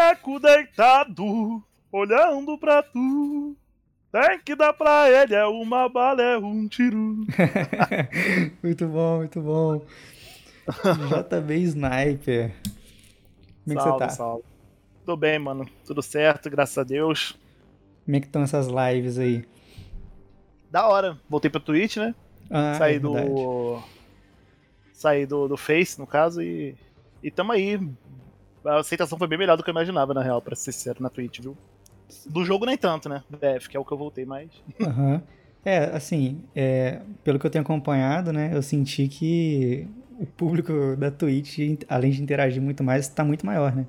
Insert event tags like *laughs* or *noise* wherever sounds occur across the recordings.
o boneco deitado, olhando pra tu. Tem que dar pra ele, é uma bala, é um tiro. *laughs* muito bom, muito bom. JB Sniper. Como é que salve, você tá? Salve. Tudo bem, mano. Tudo certo, graças a Deus. Como é que estão essas lives aí? Da hora. Voltei pra Twitch, né? Ah, Saí é do. Saí do, do Face, no caso, e. E tamo aí. A aceitação foi bem melhor do que eu imaginava, na real, pra ser sincero, na Twitch, viu? Do jogo nem tanto, né? BF, que é o que eu voltei mais. *laughs* Aham. É, assim, é, pelo que eu tenho acompanhado, né, eu senti que o público da Twitch, além de interagir muito mais, tá muito maior, né?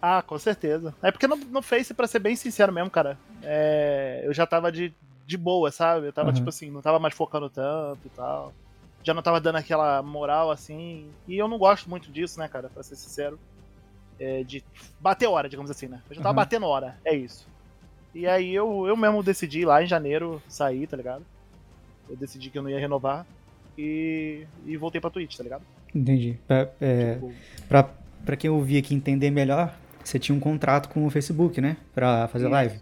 Ah, com certeza. É porque no, no Face, pra ser bem sincero mesmo, cara, é, eu já tava de, de boa, sabe? Eu tava, Uhum. tipo assim, não tava mais focando tanto e tal. Já não tava dando aquela moral, assim. E eu não gosto muito disso, né, cara, pra ser sincero. É, de bater hora, digamos assim, né? Eu já tava Uhum. batendo hora, é isso. E aí eu, eu mesmo decidi lá em janeiro sair, tá ligado? Eu decidi que eu não ia renovar. E, e voltei pra Twitch, tá ligado? Entendi. Pra, é, Tipo, pra, pra quem ouvir aqui entender melhor, você tinha um contrato com o Facebook, né? Pra fazer live.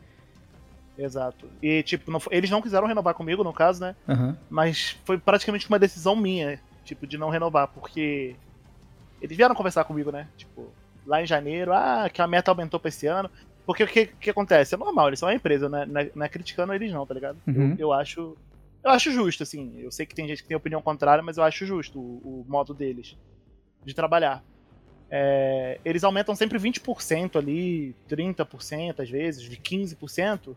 exato. E, tipo, não eles não quiseram renovar comigo, no caso, né? Aham. Mas foi praticamente uma decisão minha, tipo, de não renovar, porque eles vieram conversar comigo, né? Tipo, lá em janeiro, ah, que a meta aumentou pra esse ano. Porque o que, que acontece? É normal, eles são uma empresa, né? Não é, não é criticando eles não, tá ligado? Uhum. Eu, eu acho. Eu acho justo, assim. Eu sei que tem gente que tem opinião contrária, mas eu acho justo o, o modo deles de trabalhar. É, eles aumentam sempre 20% ali, 30% às vezes, de 15%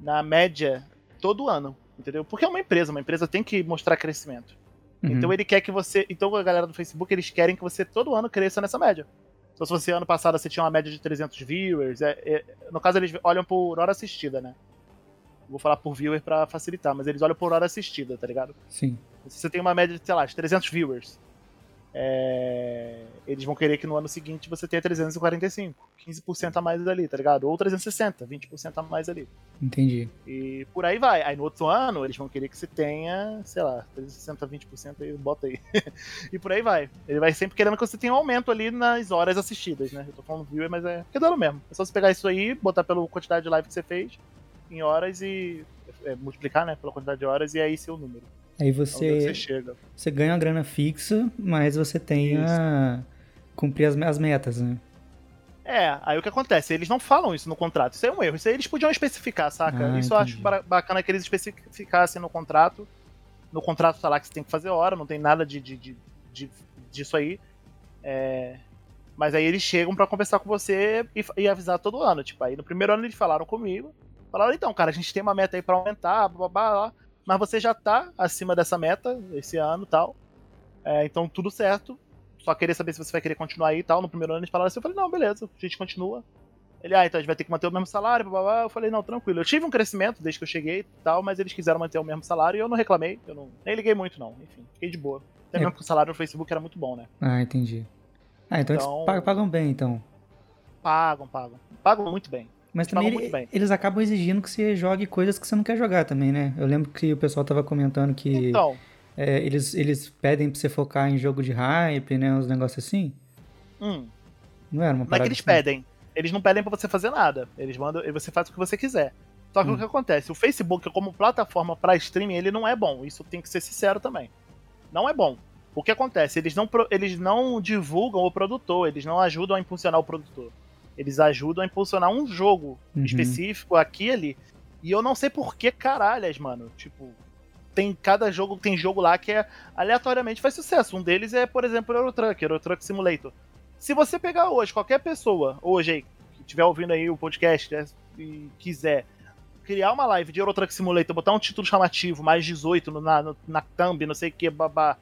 na média todo ano, entendeu? Porque é uma empresa, uma empresa tem que mostrar crescimento. Uhum. Então ele quer que você. Então a galera do Facebook, eles querem que você todo ano cresça nessa média. Então se você ano passado você tinha uma média de 300 viewers, é- é- no caso eles olham por hora assistida, né? Vou falar por viewer pra facilitar, mas eles olham por hora assistida, tá ligado? Sim. Se você tem uma média de, sei lá, de 300 viewers, é, eles vão querer que no ano seguinte você tenha 345, 15% a mais ali, tá ligado? Ou 360, 20% a mais ali. Entendi. E por aí vai. Aí no outro ano eles vão querer que você tenha, sei lá, 360, 20% aí, bota aí. *laughs* e por aí vai. Ele vai sempre querendo que você tenha um aumento ali nas horas assistidas, né? Eu tô falando viewer, mas é que dano mesmo. É só você pegar isso aí, botar pela quantidade de live que você fez em horas e é, multiplicar, né, pela quantidade de horas e aí seu número. Aí É você, você chega. você ganha uma grana fixa, mas você tem a cumprir as, as metas, né? É, aí o que acontece? Eles não falam isso no contrato. Isso é um erro. Isso aí eles podiam especificar, saca? Ah, isso eu acho bacana que eles especificassem no contrato. No contrato tá lá que você tem que fazer hora, não tem nada de, de, de- de- disso aí. É, Mas aí eles chegam pra conversar com você e, e avisar todo ano. Tipo, aí no primeiro ano eles falaram comigo. Falaram, então, cara, a gente tem uma meta aí pra aumentar, blá, blá, blá, blá, mas você já tá acima dessa meta esse ano e tal. É, então tudo certo. Só queria saber se você vai querer continuar aí e tal. No primeiro ano eles falaram assim, eu falei, não, beleza, a gente continua. Ele, ah, então a gente vai ter que manter o mesmo salário, blá, blá, blá. Eu falei, não, tranquilo. Eu tive um crescimento desde que eu cheguei e tal, mas eles quiseram manter o mesmo salário e eu não reclamei. Eu não, nem liguei muito, não. Enfim, fiquei de boa. Até É. mesmo que o salário no Facebook era muito bom, né? Ah, entendi. Ah, então, Então- eles pagam, pagam bem, então. Pagam, pagam. Pagam muito bem. Mas também ele- eles acabam exigindo que você jogue coisas que você não quer jogar também, né? Eu lembro que o pessoal tava comentando que Então, é, eles, eles pedem pra você focar em jogo de hype, né? Uns negócios assim. hum, Não era uma não é parada que eles assim? pedem. Eles não pedem pra você fazer nada. Eles mandam e você faz o que você quiser. Só que Hum. o que acontece? O Facebook, como plataforma pra streaming, ele não é bom. Isso tem que ser sincero também. Não é bom. O que acontece? Eles não, eles não divulgam o produtor, eles não ajudam a impulsionar o produtor. Eles ajudam a impulsionar um jogo Uhum. específico aqui e ali. E eu não sei por que caralhas, mano. Tipo, tem cada jogo, tem jogo lá que é aleatoriamente faz sucesso. Um deles é, por exemplo, o Euro Truck, Euro Truck Simulator. Se você pegar hoje, qualquer pessoa, hoje aí, que estiver ouvindo aí o podcast né, e quiser criar uma live de Euro Truck Simulator, botar um título chamativo, mais 18 no- na, no- na thumb, não sei o que, babá.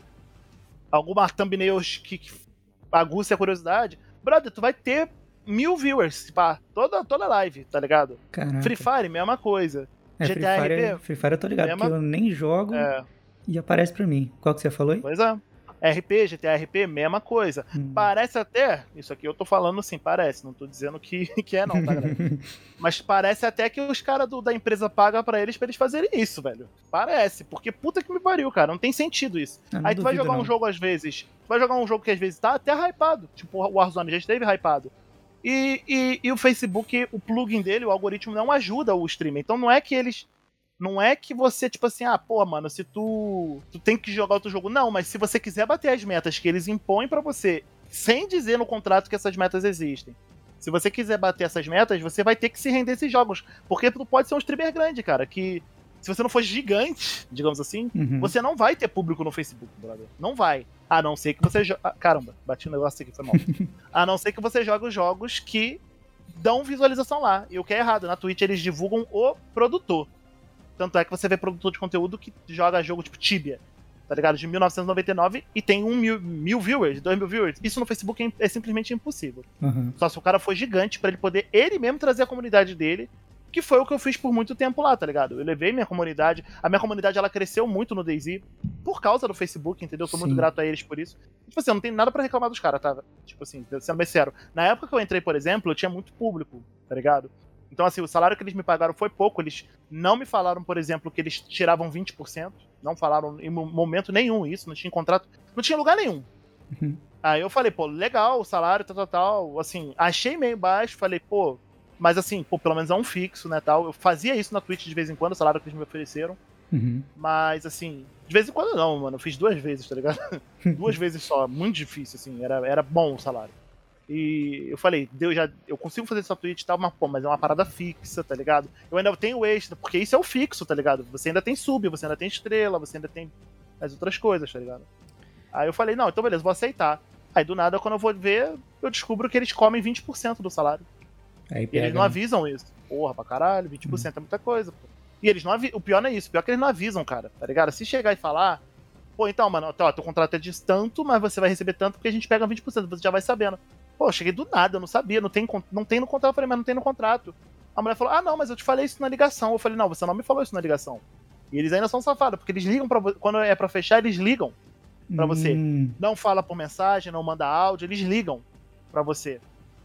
Alguma thumbnail que, que aguce a curiosidade, brother, tu vai ter mil viewers, pá, toda, toda live, tá ligado? Caraca. Free Fire, mesma coisa. É, Free GTA Fire, RP? Free Fire eu tô ligado, Mesma- eu nem jogo É, e aparece pra mim. Qual que você falou aí? pois é. RP, GTA RP, mesma coisa. Hum. Parece até, isso aqui eu tô falando assim, parece, não tô dizendo que, *laughs* que é não, tá, galera? *laughs* Mas parece até que os caras da empresa pagam pra eles pra eles fazerem isso, velho. Parece, porque puta que me pariu, cara, não tem sentido isso. Ah, Aí tu vai jogar um não. jogo às vezes, tu vai jogar um jogo que às vezes tá até hypado, tipo o Warzone já esteve hypado. E, e, e, o Facebook, o plugin dele, o algoritmo não ajuda o streamer. Então não é que eles. Não é que você, tipo assim, ah, pô, mano, se tu. Tu tem que jogar outro jogo. Não, mas se você quiser bater as metas que eles impõem para você, sem dizer no contrato que essas metas existem. Se você quiser bater essas metas, você vai ter que se render esses jogos. Porque tu pode ser um streamer grande, cara, que se você não for gigante, digamos assim, uhum. você não vai ter público no Facebook, brother. Não vai. A não ser que você jogue. Ah, caramba, bati um negócio aqui, foi mal. *laughs* a não ser que você jogue os jogos que dão visualização lá. E o que é errado, na Twitch eles divulgam o produtor. Tanto é que você vê produtor de conteúdo que joga jogo tipo Tibia, tá ligado? De 1999 e tem um mil, mil viewers, dois mil viewers. Isso no Facebook é, é simplesmente impossível. Uhum. Só se o cara for gigante para ele poder ele mesmo trazer a comunidade dele que foi o que eu fiz por muito tempo lá, tá ligado? Eu levei minha comunidade, a minha comunidade ela cresceu muito no DayZ por causa do Facebook, entendeu? Sou Sim. muito grato a eles por isso. Tipo assim, eu não tenho nada para reclamar dos caras, tá? Tipo assim, sendo bem sério. Na época que eu entrei, por exemplo, eu tinha muito público, tá ligado? Então, assim, o salário que eles me pagaram foi pouco. Eles não me falaram, por exemplo, que eles tiravam 20%. Não falaram em momento nenhum isso, não tinha contrato. Não tinha lugar nenhum. Uhum. Aí eu falei, pô, legal o salário, tal, tal, tal. Assim, achei meio baixo. Falei, pô, mas assim, pô, pelo menos é um fixo, né, tal. Eu fazia isso na Twitch de vez em quando, o salário que eles me ofereceram. Uhum. Mas, assim, de vez em quando não, mano. Eu fiz duas vezes, tá ligado? *laughs* duas vezes só. Muito difícil, assim. Era, era bom o salário. E eu falei, Deus já, eu consigo fazer essa Twitch e tal, mas, pô, mas é uma parada fixa, tá ligado? Eu ainda tenho extra, porque isso é o fixo, tá ligado? Você ainda tem sub, você ainda tem estrela, você ainda tem as outras coisas, tá ligado? Aí eu falei, não, então beleza, vou aceitar. Aí do nada, quando eu vou ver, eu descubro que eles comem 20% do salário. Aí pega, e eles não né? avisam isso. Porra, pra caralho, 20% hum. é muita coisa, pô. E eles não avisam. O pior não é isso, o pior é que eles não avisam, cara, tá ligado? Se chegar e falar, pô, então, mano, ó, teu contrato é de tanto, mas você vai receber tanto porque a gente pega 20%, você já vai sabendo. Pô, eu cheguei do nada, eu não sabia, não tem, não tem no contrato. Eu falei, mas não tem no contrato. A mulher falou, ah, não, mas eu te falei isso na ligação. Eu falei, não, você não me falou isso na ligação. E eles ainda são safados, porque eles ligam para Quando é para fechar, eles ligam para você. Hum. Não fala por mensagem, não manda áudio, eles ligam para você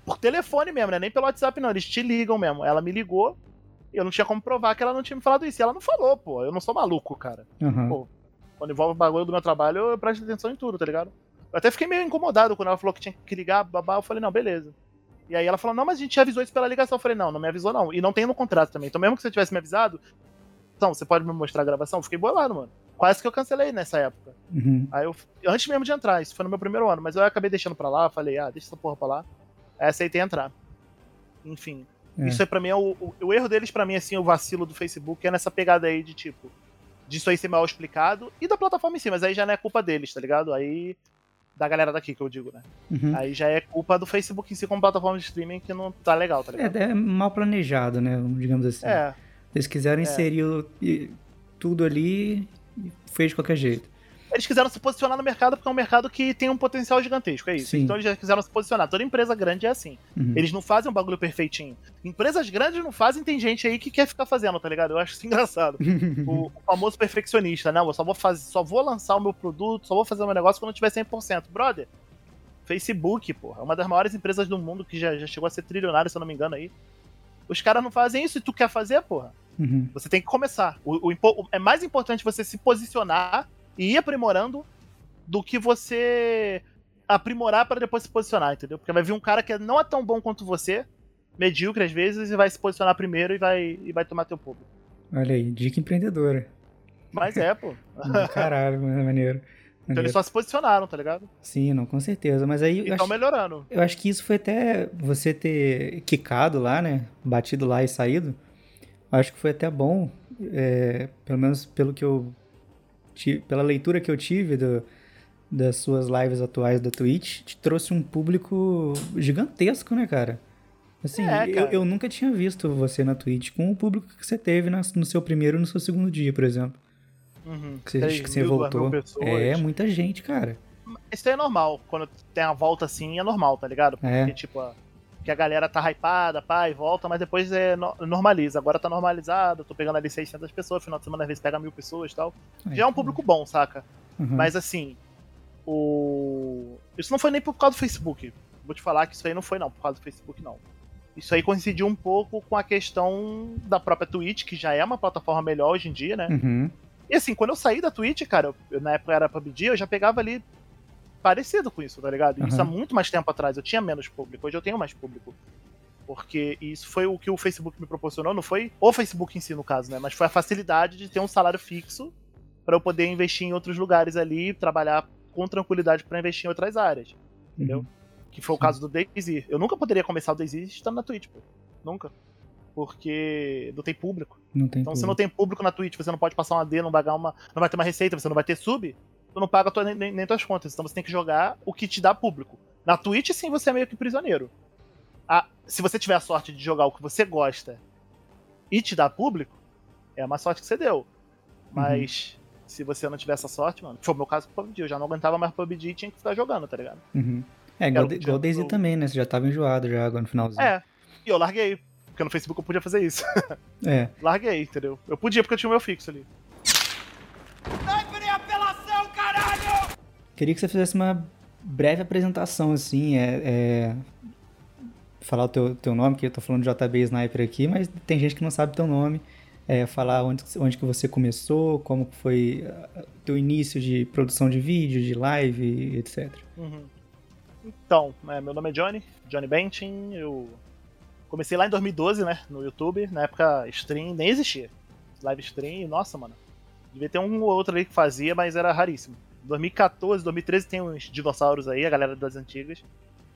por telefone mesmo, né? Nem pelo WhatsApp, não. Eles te ligam mesmo. Ela me ligou, eu não tinha como provar que ela não tinha me falado isso. E ela não falou, pô. Eu não sou maluco, cara. Uhum. Pô, quando envolve o bagulho do meu trabalho, eu presto atenção em tudo, tá ligado? Eu até fiquei meio incomodado quando ela falou que tinha que ligar, babá. Eu falei, não, beleza. E aí ela falou, não, mas a gente avisou isso pela ligação. Eu falei, não, não me avisou não. E não tem no contrato também. Então mesmo que você tivesse me avisado, então, você pode me mostrar a gravação? Eu fiquei bolado, mano. Quase que eu cancelei nessa época. Uhum. Aí eu, antes mesmo de entrar, isso foi no meu primeiro ano, mas eu acabei deixando pra lá, falei, ah, deixa essa porra pra lá. Aí aceitei entrar. Enfim. É. Isso é para mim é o, o, o, erro deles para mim assim, o vacilo do Facebook é nessa pegada aí de tipo disso aí ser mal explicado e da plataforma em si, mas aí já não é culpa deles, tá ligado? Aí da galera daqui que eu digo, né? Uhum. Aí já é culpa do Facebook em si como plataforma de streaming que não tá legal, tá ligado? É, é mal planejado, né? Digamos assim. É. Eles quiseram é. inserir tudo ali e fez de qualquer jeito eles quiseram se posicionar no mercado porque é um mercado que tem um potencial gigantesco, é isso. Sim. Então eles já quiseram se posicionar. Toda empresa grande é assim. Uhum. Eles não fazem um bagulho perfeitinho. Empresas grandes não fazem, tem gente aí que quer ficar fazendo, tá ligado? Eu acho isso *laughs* engraçado. o, o, famoso perfeccionista, né? Eu só vou fazer, só vou lançar o meu produto, só vou fazer o meu negócio quando tiver 100%. Brother, Facebook, porra, é uma das maiores empresas do mundo que já, já chegou a ser trilionária, se eu não me engano aí. Os caras não fazem isso e tu quer fazer, porra. Uhum. Você tem que começar. O, o, é mais importante você se posicionar e ir aprimorando do que você aprimorar para depois se posicionar, entendeu? Porque vai vir um cara que não é tão bom quanto você, medíocre às vezes, e vai se posicionar primeiro e vai, e vai tomar teu público. Olha aí, dica empreendedora. Mas é, pô. *laughs* Caralho, maneiro. maneiro. Então eles só se posicionaram, tá ligado? Sim, não, com certeza. Mas aí. Estão melhorando. Eu acho que isso foi até você ter quicado lá, né? Batido lá e saído. Acho que foi até bom. É, pelo menos pelo que eu pela leitura que eu tive do, das suas lives atuais da Twitch, te trouxe um público gigantesco, né, cara? Assim, é, eu, eu, nunca tinha visto você na Twitch com o público que você teve na, no seu primeiro e no seu segundo dia, por exemplo. Uhum. Que você, que você voltou. É, muita gente, cara. Isso é normal. Quando tem a volta assim, é normal, tá ligado? Porque, é. tipo, a, que a galera tá hypada, pá, e volta, mas depois é no, normaliza. Agora tá normalizado, tô pegando ali 600 pessoas, final de semana às vezes pega mil pessoas e tal. Já é um público bom, saca? Uhum. Mas assim, o... Isso não foi nem por causa do Facebook. Vou te falar que isso aí não foi não, por causa do Facebook não. Isso aí coincidiu um pouco com a questão da própria Twitch, que já é uma plataforma melhor hoje em dia, né? Uhum. E assim, quando eu saí da Twitch, cara, eu, na época era PUBG, eu já pegava ali parecido com isso, tá ligado? Uhum. Isso há muito mais tempo atrás. Eu tinha menos público, hoje eu tenho mais público. Porque isso foi o que o Facebook me proporcionou, não foi o Facebook em si, no caso, né? Mas foi a facilidade de ter um salário fixo para eu poder investir em outros lugares ali, trabalhar com tranquilidade para investir em outras áreas. Entendeu? Uhum. Que foi o caso do DayZ. Eu nunca poderia começar o DayZ estando na Twitch, pô. Nunca. Porque não tem público. Não tem Então, se público. não tem público na Twitch, você não pode passar uma D, não, uma, não vai ter uma receita, você não vai ter sub, tu não paga tua, nem, nem, tuas contas. Então você tem que jogar o que te dá público. Na Twitch, sim, você é meio que prisioneiro. Ah, se você tiver a sorte de jogar o que você gosta e te dar público, é uma sorte que você deu. Mas se você não tiver essa sorte, mano, foi o meu caso com o PUBG. Eu já não aguentava mais PUBG e tinha que ficar jogando, tá ligado? Uhum. É, igual, Quero- igual Daisy eu- também, né? Você já tava enjoado já agora no finalzinho. É. E eu larguei. Porque no Facebook eu podia fazer isso. É. *laughs* larguei, entendeu? Eu podia porque eu tinha o meu fixo ali. Queria que você fizesse uma breve apresentação, assim, é, é, falar o teu, teu nome, que eu tô falando de JB Sniper aqui, mas tem gente que não sabe teu nome, é, falar onde, onde que você começou, como foi o teu início de produção de vídeo, de live, etc. Uhum. Então, né, meu nome é Johnny, Johnny Bentin, eu comecei lá em 2012, né, no YouTube, na época stream nem existia. Live stream, nossa, mano, devia ter um ou outro ali que fazia, mas era raríssimo. 2014, 2013 tem uns dinossauros aí, a galera das antigas,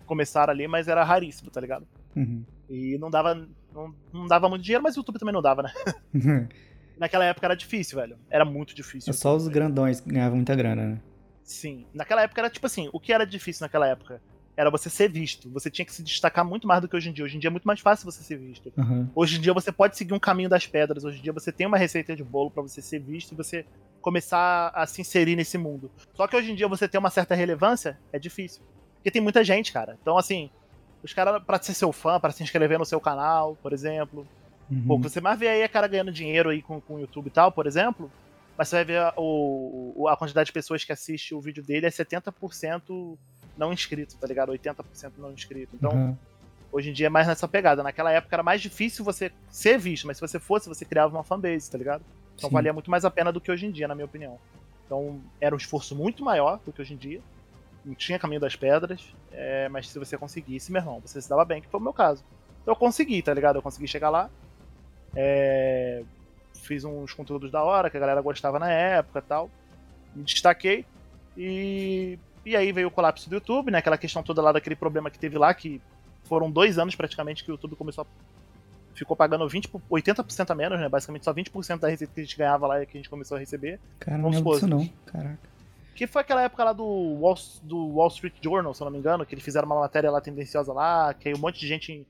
começaram ali, mas era raríssimo, tá ligado? Uhum. E não dava, não, não dava muito dinheiro, mas o YouTube também não dava, né? *laughs* Naquela época era difícil, velho, era muito difícil. É só os grandões que ganhavam muita grana, né? Sim. Naquela época era tipo assim, o que era difícil naquela época? Era você ser visto. Você tinha que se destacar muito mais do que hoje em dia. Hoje em dia é muito mais fácil você ser visto. Uhum. Hoje em dia você pode seguir um caminho das pedras. Hoje em dia você tem uma receita de bolo pra você ser visto e você começar a se inserir nesse mundo. Só que hoje em dia você ter uma certa relevância é difícil. Porque tem muita gente, cara. Então, assim, os caras, pra ser seu fã, pra se inscrever no seu canal, por exemplo. Uhum. Pô, você mais vê aí a cara ganhando dinheiro aí com, com o YouTube e tal, por exemplo. Mas você vai ver a, o, a quantidade de pessoas que assiste o vídeo dele é 70% não inscrito, tá ligado? 80% não inscrito. Então, Uhum. hoje em dia é mais nessa pegada. Naquela época era mais difícil você ser visto, mas se você fosse, você criava uma fanbase, tá ligado? Então Sim. valia muito mais a pena do que hoje em dia, na minha opinião. Então era um esforço muito maior do que hoje em dia. Não tinha caminho das pedras, é, mas se você conseguisse, meu irmão, você se dava bem, que foi o meu caso. Então eu consegui, tá ligado? Eu consegui chegar lá. é, fiz uns conteúdos da hora que a galera gostava na época e tal. Me destaquei. E, e aí veio o colapso do YouTube, né? Aquela questão toda lá daquele problema que teve lá, que foram dois anos praticamente que o YouTube começou a ficou pagando 20, 80% a menos, né? Basicamente só 20% da receita que a gente ganhava lá e que a gente começou a receber. Cara, não lembro disso não. Caraca. Que foi aquela época lá do Wall, do Wall Street Journal, se eu não me engano, que eles fizeram uma matéria lá tendenciosa lá, que aí um monte de gente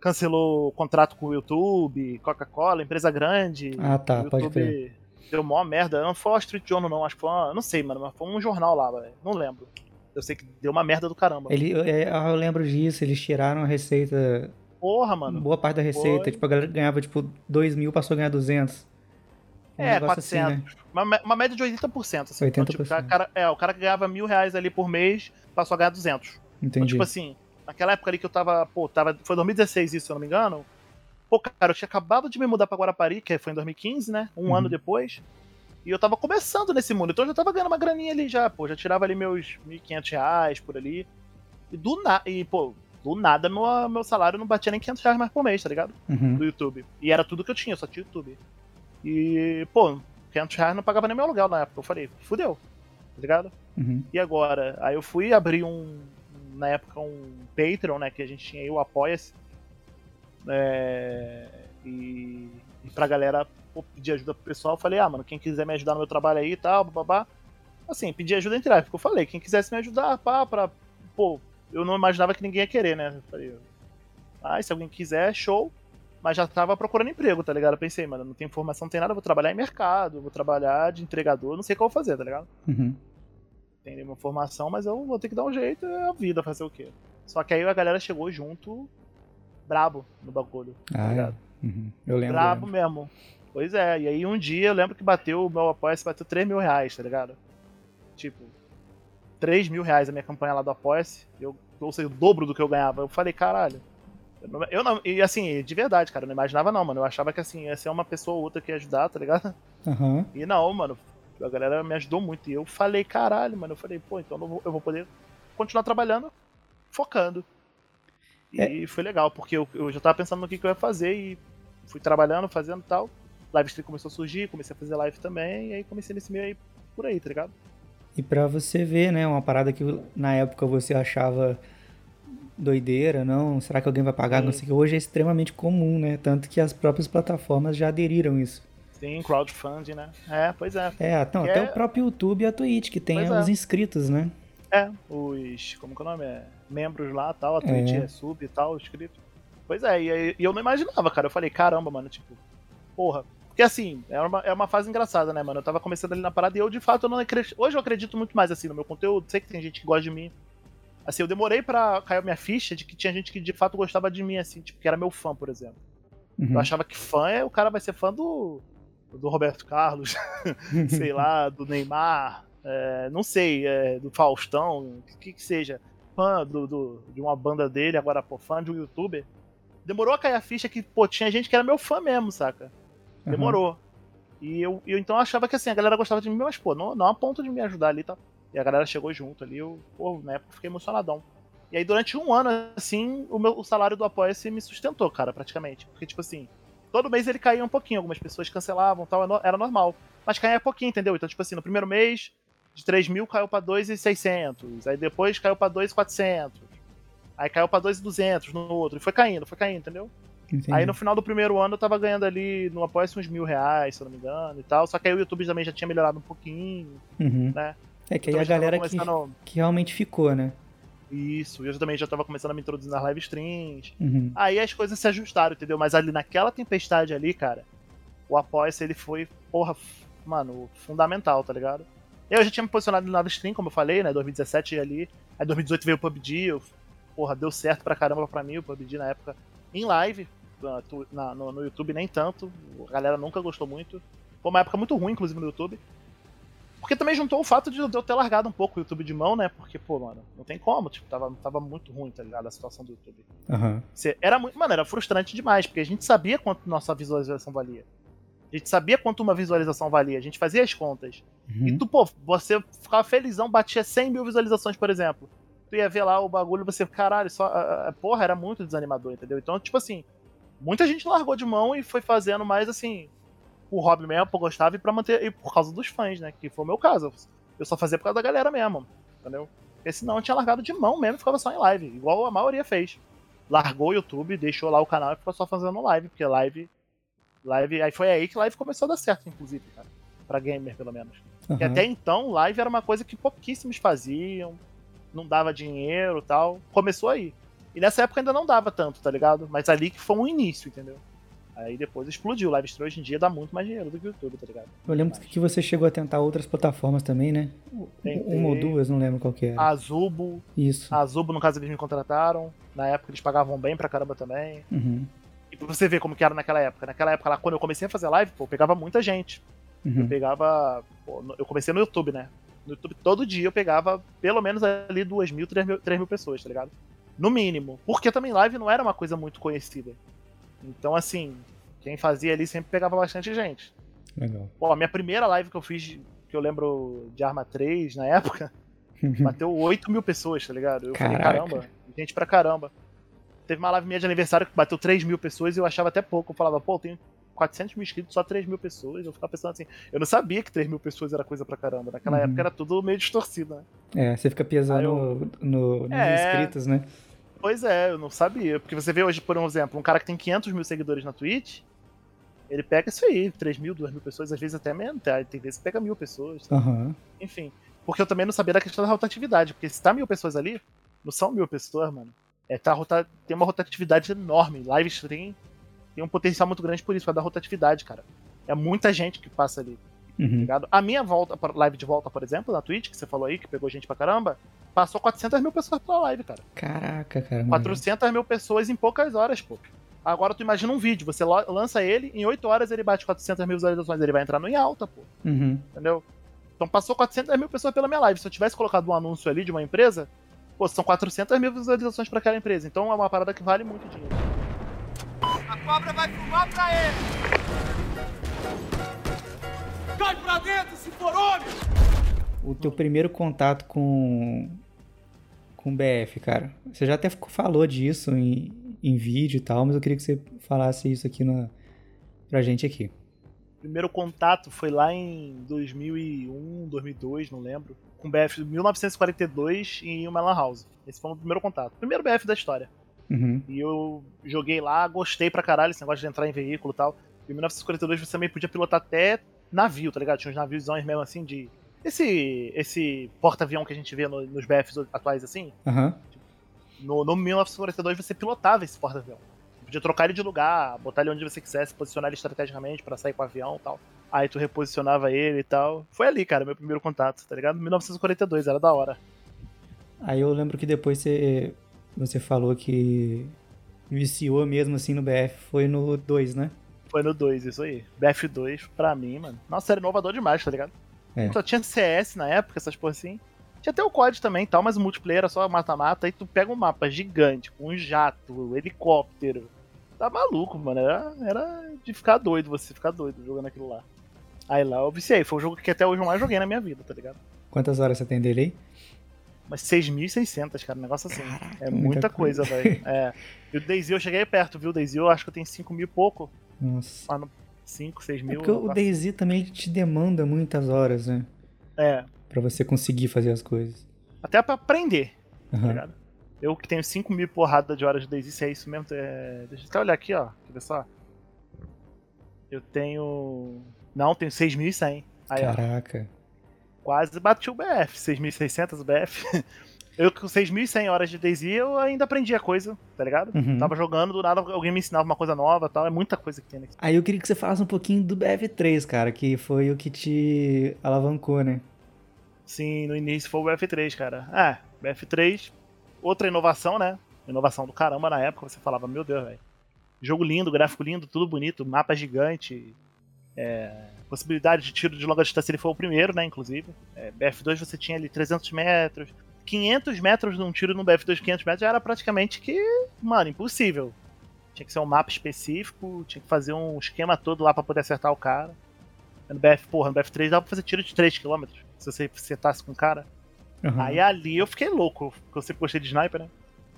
cancelou o contrato com o YouTube, Coca-Cola, empresa grande. Ah, tá, o pode YouTube deu mó merda. Não foi o Wall Street Journal, não, acho que foi uma, não sei, mano, mas foi um jornal lá, velho. Não lembro. Eu sei que deu uma merda do caramba. Ele, é, eu lembro disso, eles tiraram a receita, Porra, mano. boa parte da receita. foi. Tipo, a galera ganhava, tipo, 2 mil, passou a ganhar 200. Um É, negócio assim, 400. né? Uma, uma média de 80%. Assim. Então, tipo, 80%. o cara, é, o cara que ganhava mil reais ali por mês passou a ganhar 200. Então, Entendi. tipo assim, naquela época ali que eu tava, pô, tava, foi 2016 isso, se eu não me engano. Pô, cara, eu tinha acabado de me mudar pra Guarapari, que foi em 2015, né? Um Uhum. ano depois. E eu tava começando nesse mundo, então eu já tava ganhando uma graninha ali já, pô, já tirava ali meus 1.500 reais por ali. E do nada, e pô, do nada meu, meu salário não batia nem 500 reais mais por mês, tá ligado? Uhum. do YouTube. E era tudo que eu tinha, só tinha YouTube. E, pô, 500 reais não pagava nem meu aluguel na época. Eu falei, fudeu, tá ligado? Uhum. E agora? Aí eu fui abrir um, na época, um Patreon, né, que a gente tinha aí, o Apoia-se. É, e, e pra galera pô, pedir ajuda pro pessoal, eu falei, ah, mano, quem quiser me ajudar no meu trabalho aí e tal, babá. Assim, pedir ajuda entre aspas, porque eu falei, quem quisesse me ajudar, pá, pra. Pô, eu não imaginava que ninguém ia querer, né? Eu falei, ah, se alguém quiser, show. Mas já tava procurando emprego, tá ligado? Eu pensei, mano, não tem informação, não tem nada, eu vou trabalhar em mercado, eu vou trabalhar de entregador, não sei o que eu vou fazer, tá ligado? Uhum. Tem nenhuma formação, mas eu vou ter que dar um jeito, é a vida, fazer o quê? Só que aí a galera chegou junto, brabo no bagulho, tá Ah, é. ligado? Uhum. Eu lembro. Brabo lembro. mesmo. Pois é, e aí um dia eu lembro que bateu, o meu apoia-se bateu 3 mil reais, tá ligado? Tipo, 3 mil reais a minha campanha lá do apoia-se, eu, ou seja, o dobro do que eu ganhava. Eu falei, caralho. Eu não, eu não- e assim, de verdade, cara, eu não imaginava não, mano. Eu achava que assim, ia ser uma pessoa ou outra que ia ajudar, tá ligado? Aham. E não, mano. A galera me ajudou muito. E eu falei, caralho, mano. Eu falei, pô, então eu vou, eu vou poder continuar trabalhando, focando. E é. foi legal, porque eu, eu já tava pensando no que, que eu ia fazer e fui trabalhando, fazendo tal. Live stream começou a surgir, comecei a fazer live também, e aí comecei nesse meio aí por aí, tá ligado? E pra você ver, né, uma parada que na época você achava doideira, não, será que alguém vai pagar, Sim. não sei o que, hoje é extremamente comum, né, tanto que as próprias plataformas já aderiram isso. Sim, crowdfunding, né? É, pois é. É, então, até é... o próprio YouTube e a Twitch, que tem pois os é. inscritos, né? É, os. Como que é o nome? É, membros lá tal, a Twitch é, é sub e tal, inscrito. Pois é, e, e, eu não imaginava, cara. Eu falei, caramba, mano, tipo, porra. Porque assim, é uma, é uma fase engraçada, né, mano? Eu tava começando ali na parada e eu, de fato, eu não acredito. Hoje eu acredito muito mais, assim, no meu conteúdo. Sei que tem gente que gosta de mim. Assim, eu demorei pra cair a minha ficha de que tinha gente que de fato gostava de mim, assim, tipo, que era meu fã, por exemplo. Uhum. Eu achava que fã é o cara vai ser fã do. do Roberto Carlos, *laughs* sei lá, do Neymar, é, não sei, é, do Faustão, o que que seja, fã do, do, de uma banda dele, agora, pô, fã de um youtuber. Demorou a cair a ficha que, pô, tinha gente que era meu fã mesmo, saca? Demorou. E eu, eu então achava que assim, a galera gostava de mim, mas, pô, não, não a ponto de me ajudar ali tá? E a galera chegou junto ali, eu, pô, na época fiquei emocionadão. E aí, durante um ano, assim, o, meu, o salário do Apoia-se me sustentou, cara, praticamente. Porque, tipo assim, todo mês ele caía um pouquinho, algumas pessoas cancelavam tal, era normal. Mas caía pouquinho, entendeu? Então, tipo assim, no primeiro mês, de 3 mil caiu pra 2,600. Aí depois caiu pra 2,400. Aí caiu pra 2,200 no outro. E foi caindo, foi caindo, entendeu? Entendi. Aí no final do primeiro ano eu tava ganhando ali no apoio uns mil reais, se eu não me engano, e tal. Só que aí o YouTube também já tinha melhorado um pouquinho, uhum. né? É que aí a galera começando... que, que realmente ficou, né? Isso, eu também já tava começando a me introduzir nas live streams. Uhum. Aí as coisas se ajustaram, entendeu? Mas ali naquela tempestade ali, cara, o apoia ele foi, porra, mano, fundamental, tá ligado? Eu já tinha me posicionado no lado stream, como eu falei, né? 2017 ali. Aí 2018 veio o PUBG. Eu, porra, deu certo pra caramba pra mim o PUBG na época. Em live, na, no, no, YouTube nem tanto. A galera nunca gostou muito. Foi uma época muito ruim, inclusive, no YouTube. Porque também juntou o fato de eu ter largado um pouco o YouTube de mão, né? Porque, pô, mano, não tem como. Tipo, tava, tava muito ruim, tá ligado? A situação do YouTube. Uhum. Era muito. Mano, era frustrante demais, porque a gente sabia quanto nossa visualização valia. A gente sabia quanto uma visualização valia, a gente fazia as contas. Uhum. E tu, pô, você ficava felizão, batia 100 mil visualizações, por exemplo. Tu ia ver lá o bagulho você, caralho, só. porra, era muito desanimador, entendeu? Então, tipo assim, muita gente largou de mão e foi fazendo mais assim, o hobby mesmo, por gostava e pra manter. E por causa dos fãs, né? Que foi o meu caso. Eu só fazia por causa da galera mesmo, entendeu? Porque senão eu tinha largado de mão mesmo e ficava só em live, igual a maioria fez. Largou o YouTube, deixou lá o canal e ficou só fazendo live, porque live Live, aí foi aí que live começou a dar certo, inclusive, cara. Pra gamer, pelo menos. Uhum. Porque até então, live era uma coisa que pouquíssimos faziam, não dava dinheiro tal. Começou aí. E nessa época ainda não dava tanto, tá ligado? Mas ali que foi um início, entendeu? Aí depois explodiu. O live stream hoje em dia dá muito mais dinheiro do que o YouTube, tá ligado? Eu lembro que você chegou a tentar outras plataformas também, né? Tentei. Uma ou duas, não lembro qual que era. A Zubo. Isso. A Zubo, no caso, eles me contrataram. Na época eles pagavam bem pra caramba também. Uhum. E pra você ver como que era naquela época. Naquela época lá, quando eu comecei a fazer live, pô, eu pegava muita gente. Uhum. Eu pegava. Pô, eu comecei no YouTube, né? No YouTube todo dia eu pegava pelo menos ali 2 mil, 3 mil, 3 mil pessoas, tá ligado? No mínimo. Porque também live não era uma coisa muito conhecida. Então, assim, quem fazia ali sempre pegava bastante gente. Legal. Pô, a minha primeira live que eu fiz, que eu lembro de Arma 3 na época, *laughs* bateu 8 mil pessoas, tá ligado? Eu Caraca. falei, caramba, gente pra caramba. Teve uma live minha de aniversário que bateu 3 mil pessoas e eu achava até pouco. Eu falava, pô, eu tenho 400 mil inscritos, só 3 mil pessoas. Eu ficava pensando assim, eu não sabia que 3 mil pessoas era coisa pra caramba. Naquela uhum. época era tudo meio distorcido, né? É, você fica pesando eu... no, nos é... inscritos, né? Pois é, eu não sabia. Porque você vê hoje, por um exemplo, um cara que tem 500 mil seguidores na Twitch, ele pega isso aí, 3 mil, 2 mil pessoas, às vezes até menos, tá? tem vezes que pega mil pessoas. Tá? Uhum. Enfim. Porque eu também não sabia da questão da rotatividade, porque se tá mil pessoas ali, não são mil pessoas, mano. É, tá, tem uma rotatividade enorme. Live stream tem um potencial muito grande por isso, pra dar rotatividade, cara. É muita gente que passa ali. Uhum. A minha volta, live de volta, por exemplo, na Twitch, que você falou aí, que pegou gente pra caramba, passou 400 mil pessoas pela live, cara. Caraca, cara. 400 mil pessoas em poucas horas, pô. Agora tu imagina um vídeo, você lança ele, em 8 horas ele bate 400 mil visualizações, ele vai entrar no em alta, pô. Uhum. Entendeu? Então passou 400 mil pessoas pela minha live. Se eu tivesse colocado um anúncio ali de uma empresa, Pô, são 400 mil visualizações para aquela empresa. Então é uma parada que vale muito dinheiro. A cobra vai fumar pra ele! Cai pra dentro se for homem! O teu primeiro contato com com BF, cara. Você já até falou disso em, em vídeo e tal, mas eu queria que você falasse isso aqui na, pra gente aqui. Primeiro contato foi lá em 2001, 2002, não lembro, com BF de 1942 em uma lan house. Esse foi o primeiro contato. Primeiro BF da história. Uhum. E eu joguei lá, gostei pra caralho esse negócio de entrar em veículo e tal. Em 1942 você também podia pilotar até navio, tá ligado? Tinha uns naviozões mesmo assim de. Esse, esse porta-avião que a gente vê no, nos BFs atuais assim. Uhum. No, no 1942 você pilotava esse porta-avião. Podia trocar ele de lugar, botar ele onde você quisesse, posicionar ele estrategicamente para sair com o avião e tal. Aí tu reposicionava ele e tal. Foi ali, cara, meu primeiro contato, tá ligado? 1942, era da hora. Aí eu lembro que depois você, você falou que viciou mesmo assim no BF, foi no 2, né? Foi no 2, isso aí. BF2, pra mim, mano. Nossa, era inovador demais, tá ligado? É. Só tinha CS na época, essas porra assim. Tinha até o COD também e tal, mas o multiplayer era só mata-mata. Aí tu pega um mapa gigante, com um jato, um helicóptero. Tá maluco, mano. Era, era de ficar doido, você ficar doido jogando aquilo lá. Aí lá eu viciei. Foi o jogo que até hoje eu mais joguei na minha vida, tá ligado? Quantas horas você tem dele aí? Mas 6.600, cara, um negócio assim. Caraca, é muita muita coisa. coisa, velho. É. E o Daisy eu cheguei perto, viu? O Daisy eu acho que eu tenho 5 mil e pouco. Nossa. Lá no 5, 6 É mil. porque o DayZ também te demanda muitas horas, né? É. Pra você conseguir fazer as coisas. Até pra aprender, tá Aham. ligado? Eu que tenho 5 mil porrada de horas de Daisy, se é isso mesmo. É... Deixa eu até olhar aqui, ó. Quer ver só? Eu tenho. Não, tenho 6.100. Aí, ó. Caraca. Quase bati o BF. 6.600 BF. Eu com 6.100 horas de Daisy, eu ainda aprendia coisa, tá ligado? Uhum. Tava jogando, do nada alguém me ensinava uma coisa nova e tal. É muita coisa que tem aqui. Aí eu queria que você falasse um pouquinho do BF3, cara, que foi o que te alavancou, né? Sim, no início foi o BF3, cara. É, BF3, outra inovação, né? Inovação do caramba na época, você falava, meu Deus, velho. Jogo lindo, gráfico lindo, tudo bonito, mapa gigante. é, possibilidade de tiro de longa distância, ele foi o primeiro, né, inclusive. É, BF2 você tinha ali 300 metros. 500 metros num tiro no BF2 500 metros já era praticamente que, mano, impossível. Tinha que ser um mapa específico, tinha que fazer um esquema todo lá pra poder acertar o cara. No BF, porra, no BF3 dava pra fazer tiro de 3km, se você acertasse com o cara. Aham. Aí ali eu fiquei louco, porque eu sempre gostei de sniper, né?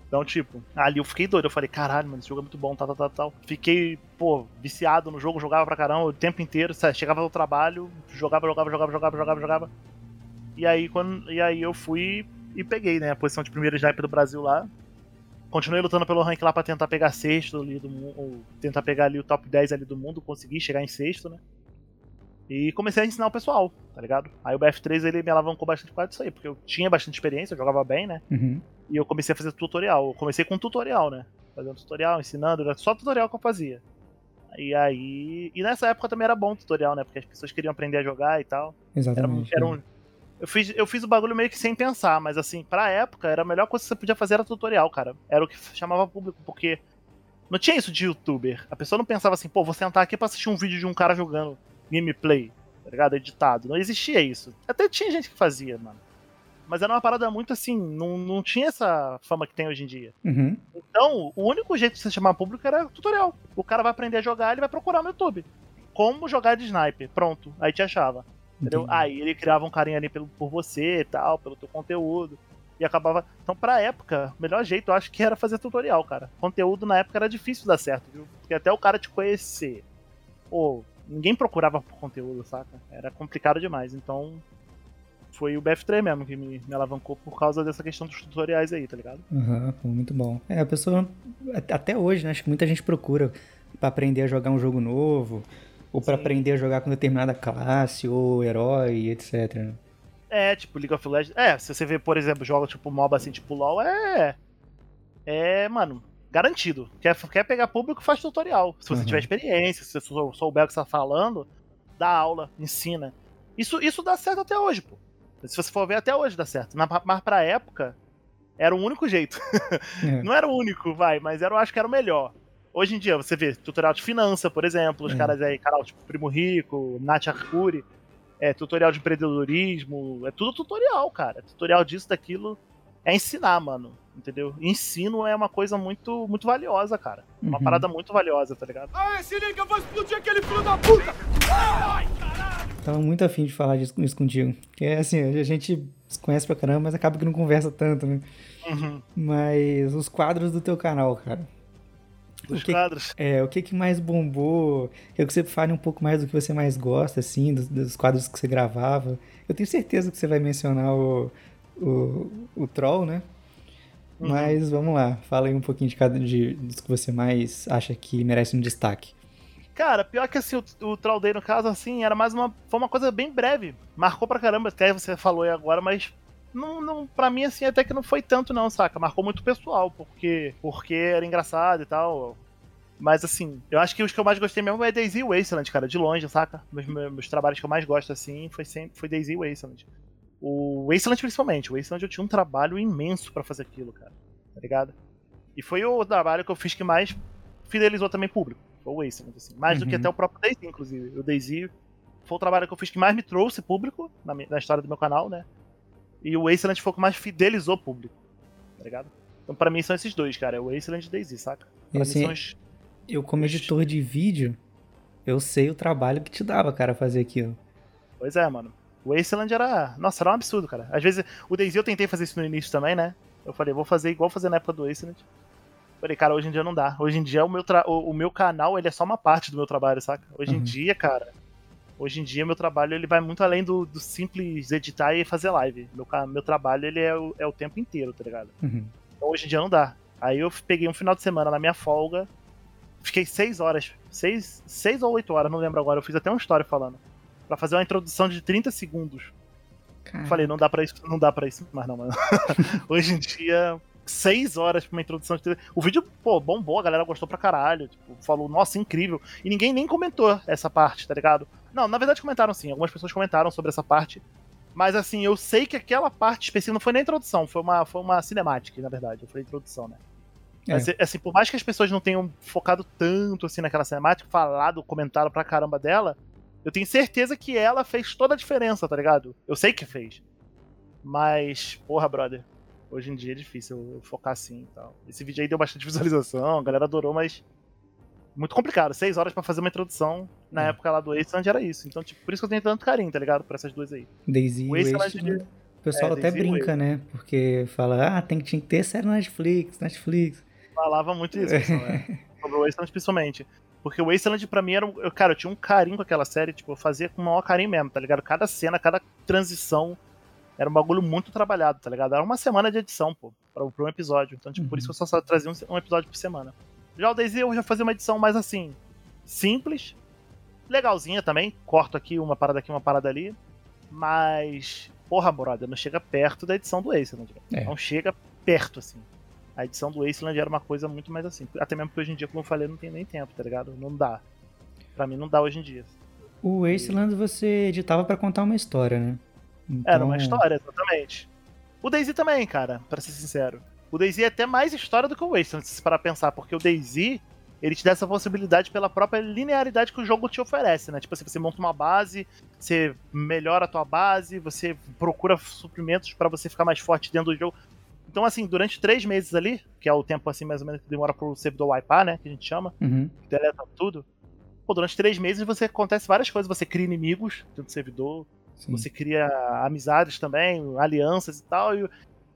Então, tipo, ali eu fiquei doido. Eu falei, caralho, mano, esse jogo é muito bom, tal, tal, tal, tal. Fiquei, pô, viciado no jogo, jogava pra caramba o tempo inteiro. sabe? Chegava do trabalho, jogava, jogava, jogava, jogava, jogava, jogava. E aí, quando, e aí eu fui e peguei, né, a posição de primeiro sniper do Brasil lá. Continuei lutando pelo rank lá pra tentar pegar sexto ali do mundo, tentar pegar ali o top 10 ali do mundo, consegui chegar em sexto, né? E comecei a ensinar o pessoal, tá ligado? Aí o BF3 ele me alavancou bastante por disso aí, porque eu tinha bastante experiência, eu jogava bem, né? Uhum. E eu comecei a fazer tutorial. Eu comecei com tutorial, né? Fazendo tutorial, ensinando, era só tutorial que eu fazia. E aí. E nessa época também era bom o tutorial, né? Porque as pessoas queriam aprender a jogar e tal. Era, Exatamente. era né? um. Eu fiz, eu fiz o bagulho meio que sem pensar, mas assim, pra época, era a melhor coisa que você podia fazer era tutorial, cara. Era o que chamava público, porque não tinha isso de youtuber. A pessoa não pensava assim, pô, vou sentar aqui pra assistir um vídeo de um cara jogando gameplay, tá ligado? Editado. Não existia isso. Até tinha gente que fazia, mano. Mas era uma parada muito assim, não, não tinha essa fama que tem hoje em dia. Uhum. Então, o único jeito de você chamar público era tutorial. O cara vai aprender a jogar, ele vai procurar no YouTube. Como jogar de sniper. Pronto, aí te achava. Entendeu? Entendi. Aí ele criava um carinho ali pelo, por você e tal, pelo teu conteúdo. E acabava. Então, pra época, o melhor jeito eu acho que era fazer tutorial, cara. Conteúdo na época era difícil dar certo, viu? Porque até o cara te conhecer. Pô, ninguém procurava por conteúdo, saca? Era complicado demais. Então, foi o BF3 mesmo que me, me alavancou por causa dessa questão dos tutoriais aí, tá ligado? Aham, pô, muito bom. É, a pessoa, at- até hoje, né? Acho que muita gente procura pra aprender a jogar um jogo novo, ou pra Sim. aprender a jogar com determinada classe, ou herói, etc. É, tipo, League of Legends. É, se você vê, por exemplo, jogos tipo MOBA assim, tipo LoL, é. É, mano, garantido. Quer, quer pegar público, faz tutorial. Se você Uhum. tiver experiência, se você sou- souber o que você tá falando, dá aula, ensina. Isso, isso dá certo até hoje, pô. Se você for ver, até hoje dá certo. Na- Mas pra época, era o único jeito. *laughs* É. Não era o único, vai, mas era, eu acho que era o melhor. Hoje em dia, você vê tutorial de finança, por exemplo, os É. caras aí, canal tipo Primo Rico, Nath Arcuri, é, tutorial de empreendedorismo, é tudo tutorial, cara. Tutorial disso, daquilo, é ensinar, mano, entendeu? Ensino é uma coisa muito, muito valiosa, cara. Uma Uhum. parada muito valiosa, tá ligado? Aê, se liga, eu vou explodir aquele filho da puta! Ai, caralho! Tava muito afim de falar disso, isso contigo. Que é assim, a gente se conhece pra caramba, mas acaba que não conversa tanto, né? Uhum. Mas os quadros do teu canal, cara. Dos que, quadros. É, o que que mais bombou? Quero que você fale um pouco mais do que você mais gosta, assim, dos, dos quadros que você gravava. Eu tenho certeza que você vai mencionar o, o, o Troll, né? Uhum. Mas vamos lá, fala aí um pouquinho de cada de, dos que você mais acha que merece um destaque. Cara, pior que assim, o, o Troll Day, no caso, assim, era mais uma. Foi uma coisa bem breve. Marcou pra caramba, até você falou aí agora, mas. Não, não, pra mim, assim, até que não foi tanto, não, saca? Marcou muito pessoal, porque, porque era engraçado e tal. Mas, assim, eu acho que os que eu mais gostei mesmo é Daisy e Wasteland, cara, de longe, saca? Meus, meus trabalhos que eu mais gosto, assim, foi sempre foi Daisy e Wasteland. O Wasteland, principalmente. O Wasteland eu tinha um trabalho imenso pra fazer aquilo, cara. Tá ligado? E foi o trabalho que eu fiz que mais fidelizou também público. Foi o Wasteland, assim. Mais do que Uhum. até o próprio Daisy, inclusive. O Daisy foi o trabalho que eu fiz que mais me trouxe público na, na história do meu canal, né? E o Wasteland foi o que mais fidelizou público. Tá ligado? Então pra mim são esses dois, cara. É o Wasteland e o Daisy, saca? Pra assim, os... eu como editor de vídeo, eu sei o trabalho que te dava, cara, fazer aquilo. Pois é, mano. O Wasteland era. Nossa, era um absurdo, cara. Às vezes, o Daisy eu tentei fazer isso no início também, né? Eu falei, vou fazer igual fazer na época do Wasteland. Falei, cara, hoje em dia não dá. Hoje em dia o meu, tra- o, o meu canal ele é só uma parte do meu trabalho, saca? Hoje em Uhum. dia, cara. Hoje em dia, meu trabalho ele vai muito além do, do simples editar e fazer live. Meu, meu trabalho ele é o, é o tempo inteiro, tá ligado? Uhum. Então hoje em dia não dá. Aí eu peguei um final de semana na minha folga. Fiquei seis horas. Seis, seis ou oito horas, não lembro agora. Eu fiz até uma história falando. Pra fazer uma introdução de 30 segundos. Cara, Falei, não dá pra isso, não dá para isso mais não, mano. *laughs* Hoje em dia, seis horas pra uma introdução de. O vídeo, pô, bombou, a galera gostou pra caralho. Tipo, falou, nossa, incrível. E ninguém nem comentou essa parte, tá ligado? Não, na verdade comentaram sim, algumas pessoas comentaram sobre essa parte. Mas assim, eu sei que aquela parte específica não foi nem introdução, foi uma, foi uma cinemática, na verdade. Foi introdução, né? É. Mas, assim, por mais que as pessoas não tenham focado tanto assim naquela cinemática, falado, comentado pra caramba dela, eu tenho certeza que ela fez toda a diferença, tá ligado? Eu sei que fez. Mas, porra, brother, hoje em dia é difícil eu focar assim e tal. Esse vídeo aí deu bastante *laughs* visualização, a galera adorou, mas. Muito complicado. Seis horas pra fazer uma introdução. Na É. época lá do Wasteland era isso. Então, tipo, por isso que eu tenho tanto carinho, tá ligado? Por essas duas aí. Daisy O Wasteland o pessoal é, até brinca, né? Porque fala, ah, tem que, tinha que ter série na Netflix, Netflix. Falava muito isso, pessoal, né? *laughs* Sobre o Wasteland, principalmente. Porque o Wasteland, pra mim, era. eu, cara, eu tinha um carinho com aquela série, tipo, eu fazia com o maior carinho mesmo, tá ligado? Cada cena, cada transição. Era um bagulho muito trabalhado, tá ligado? Era uma semana de edição, pô, pra, pra um episódio. Então, tipo, por Uhum. isso que eu só, só trazia um, um episódio por semana. Já o Daisy eu já fazia uma edição mais assim, simples, legalzinha também. Corto aqui uma parada aqui, uma parada ali. Mas, porra, brother, não chega perto da edição do Wasteland. É. Não chega perto, assim. A edição do Wasteland era uma coisa muito mais assim. Até mesmo porque hoje em dia, como eu falei, não tem nem tempo, tá ligado? Não dá. Pra mim não dá hoje em dia. O Wasteland você editava pra contar uma história, né? Era uma Então, história, exatamente. O Daisy também, cara, pra ser sincero. O Daisy é até mais história do que o Wasteland, se parar pra pensar, porque o Daisy, ele te dá essa possibilidade pela própria linearidade que o jogo te oferece, né? Tipo assim, você monta uma base, você melhora a tua base, você procura suprimentos pra você ficar mais forte dentro do jogo. Então, assim, durante três meses ali, que é o tempo, assim, mais ou menos, que demora pro servidor wipear, né? Que a gente chama, Uhum. deleta tudo. Pô, durante três meses você acontece várias coisas. Você cria inimigos dentro do servidor, Sim. você cria amizades também, alianças e tal. E,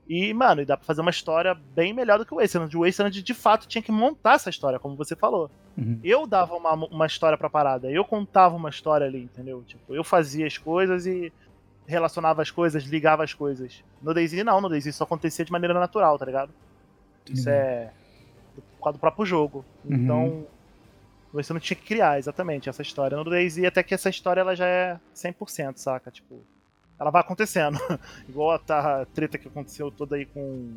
e, mano, e dá pra fazer uma história bem melhor do que o Wasteland. O Wasteland, de fato, tinha que montar essa história, como você falou. Uhum. Eu dava uma, uma história pra parada, eu contava uma história ali, entendeu? Tipo, eu fazia as coisas e relacionava as coisas, ligava as coisas. No Daisy não, no Daisy isso acontecia de maneira natural, tá ligado? Isso Uhum. é por causa do próprio jogo. Uhum. Então, você não tinha que criar exatamente essa história. No Daisy até que essa história ela já é 100%, saca? Tipo, ela vai acontecendo. *laughs* Igual a, tá- a treta que aconteceu toda aí com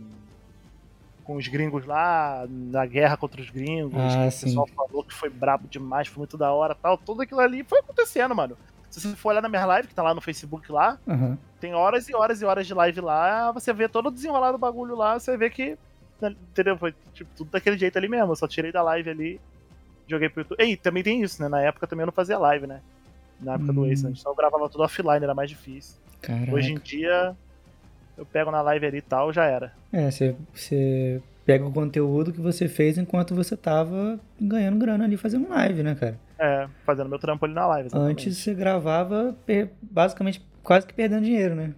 com os gringos lá, na guerra contra os gringos, Ah, que o pessoal falou que foi brabo demais, foi muito da hora tal. Tudo aquilo ali foi acontecendo, mano. Se você for olhar na minha live, que tá lá no Facebook lá, Aham. tem horas e horas e horas de live lá, você vê todo o desenrolar do bagulho lá, você vê que. Entendeu? Foi tipo, tudo daquele jeito ali mesmo. Eu só tirei da live ali, joguei pro YouTube. E também tem isso, né? Na época também eu não fazia live, né? Na época do Hum. Ace, só eu gravava tudo offline, era mais difícil. Caraca. Hoje em dia, eu pego na live ali e tal, já era. É, você, pega o conteúdo que você fez enquanto você tava ganhando grana ali fazendo live, né, cara? É, fazendo meu trampo ali na live. Exatamente. Antes você gravava basicamente quase que perdendo dinheiro, né?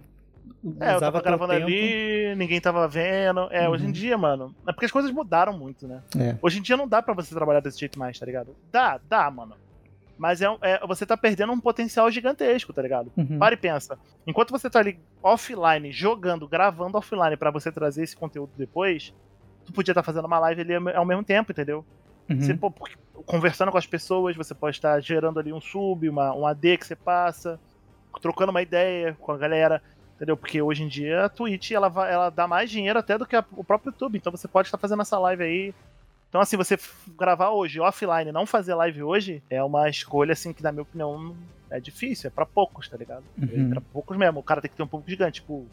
É, eu tava gravando tempo. ali, ninguém tava vendo. É, uhum. hoje em dia, mano. É porque as coisas mudaram muito, né? É. Hoje em dia não dá para você trabalhar desse jeito mais, tá ligado? Dá, dá, mano. Mas é, é, você tá perdendo um potencial gigantesco, tá ligado? Uhum. Para e pensa. Enquanto você tá ali offline, jogando, gravando offline para você trazer esse conteúdo depois, tu podia estar tá fazendo uma live ali ao mesmo tempo, entendeu? Uhum. Você, pô, conversando com as pessoas, você pode estar gerando ali um sub, uma, um AD que você passa, trocando uma ideia com a galera, entendeu? Porque hoje em dia a Twitch ela, ela dá mais dinheiro até do que a, o próprio YouTube, então você pode estar fazendo essa live aí. Então, assim, você gravar hoje offline não fazer live hoje é uma escolha, assim, que na minha opinião é difícil, é para poucos, tá ligado? Uhum. É pra poucos mesmo. O cara tem que ter um público gigante, tipo,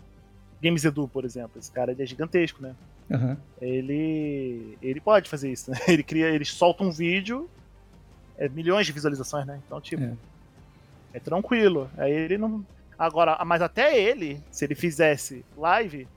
Games Edu, por exemplo. Esse cara ele é gigantesco, né? Uhum. Ele. Ele pode fazer isso, né? *laughs* Ele cria. Ele solta um vídeo. É milhões de visualizações, né? Então, tipo. É, é tranquilo. Aí ele não. Agora, mas até ele, se ele fizesse live,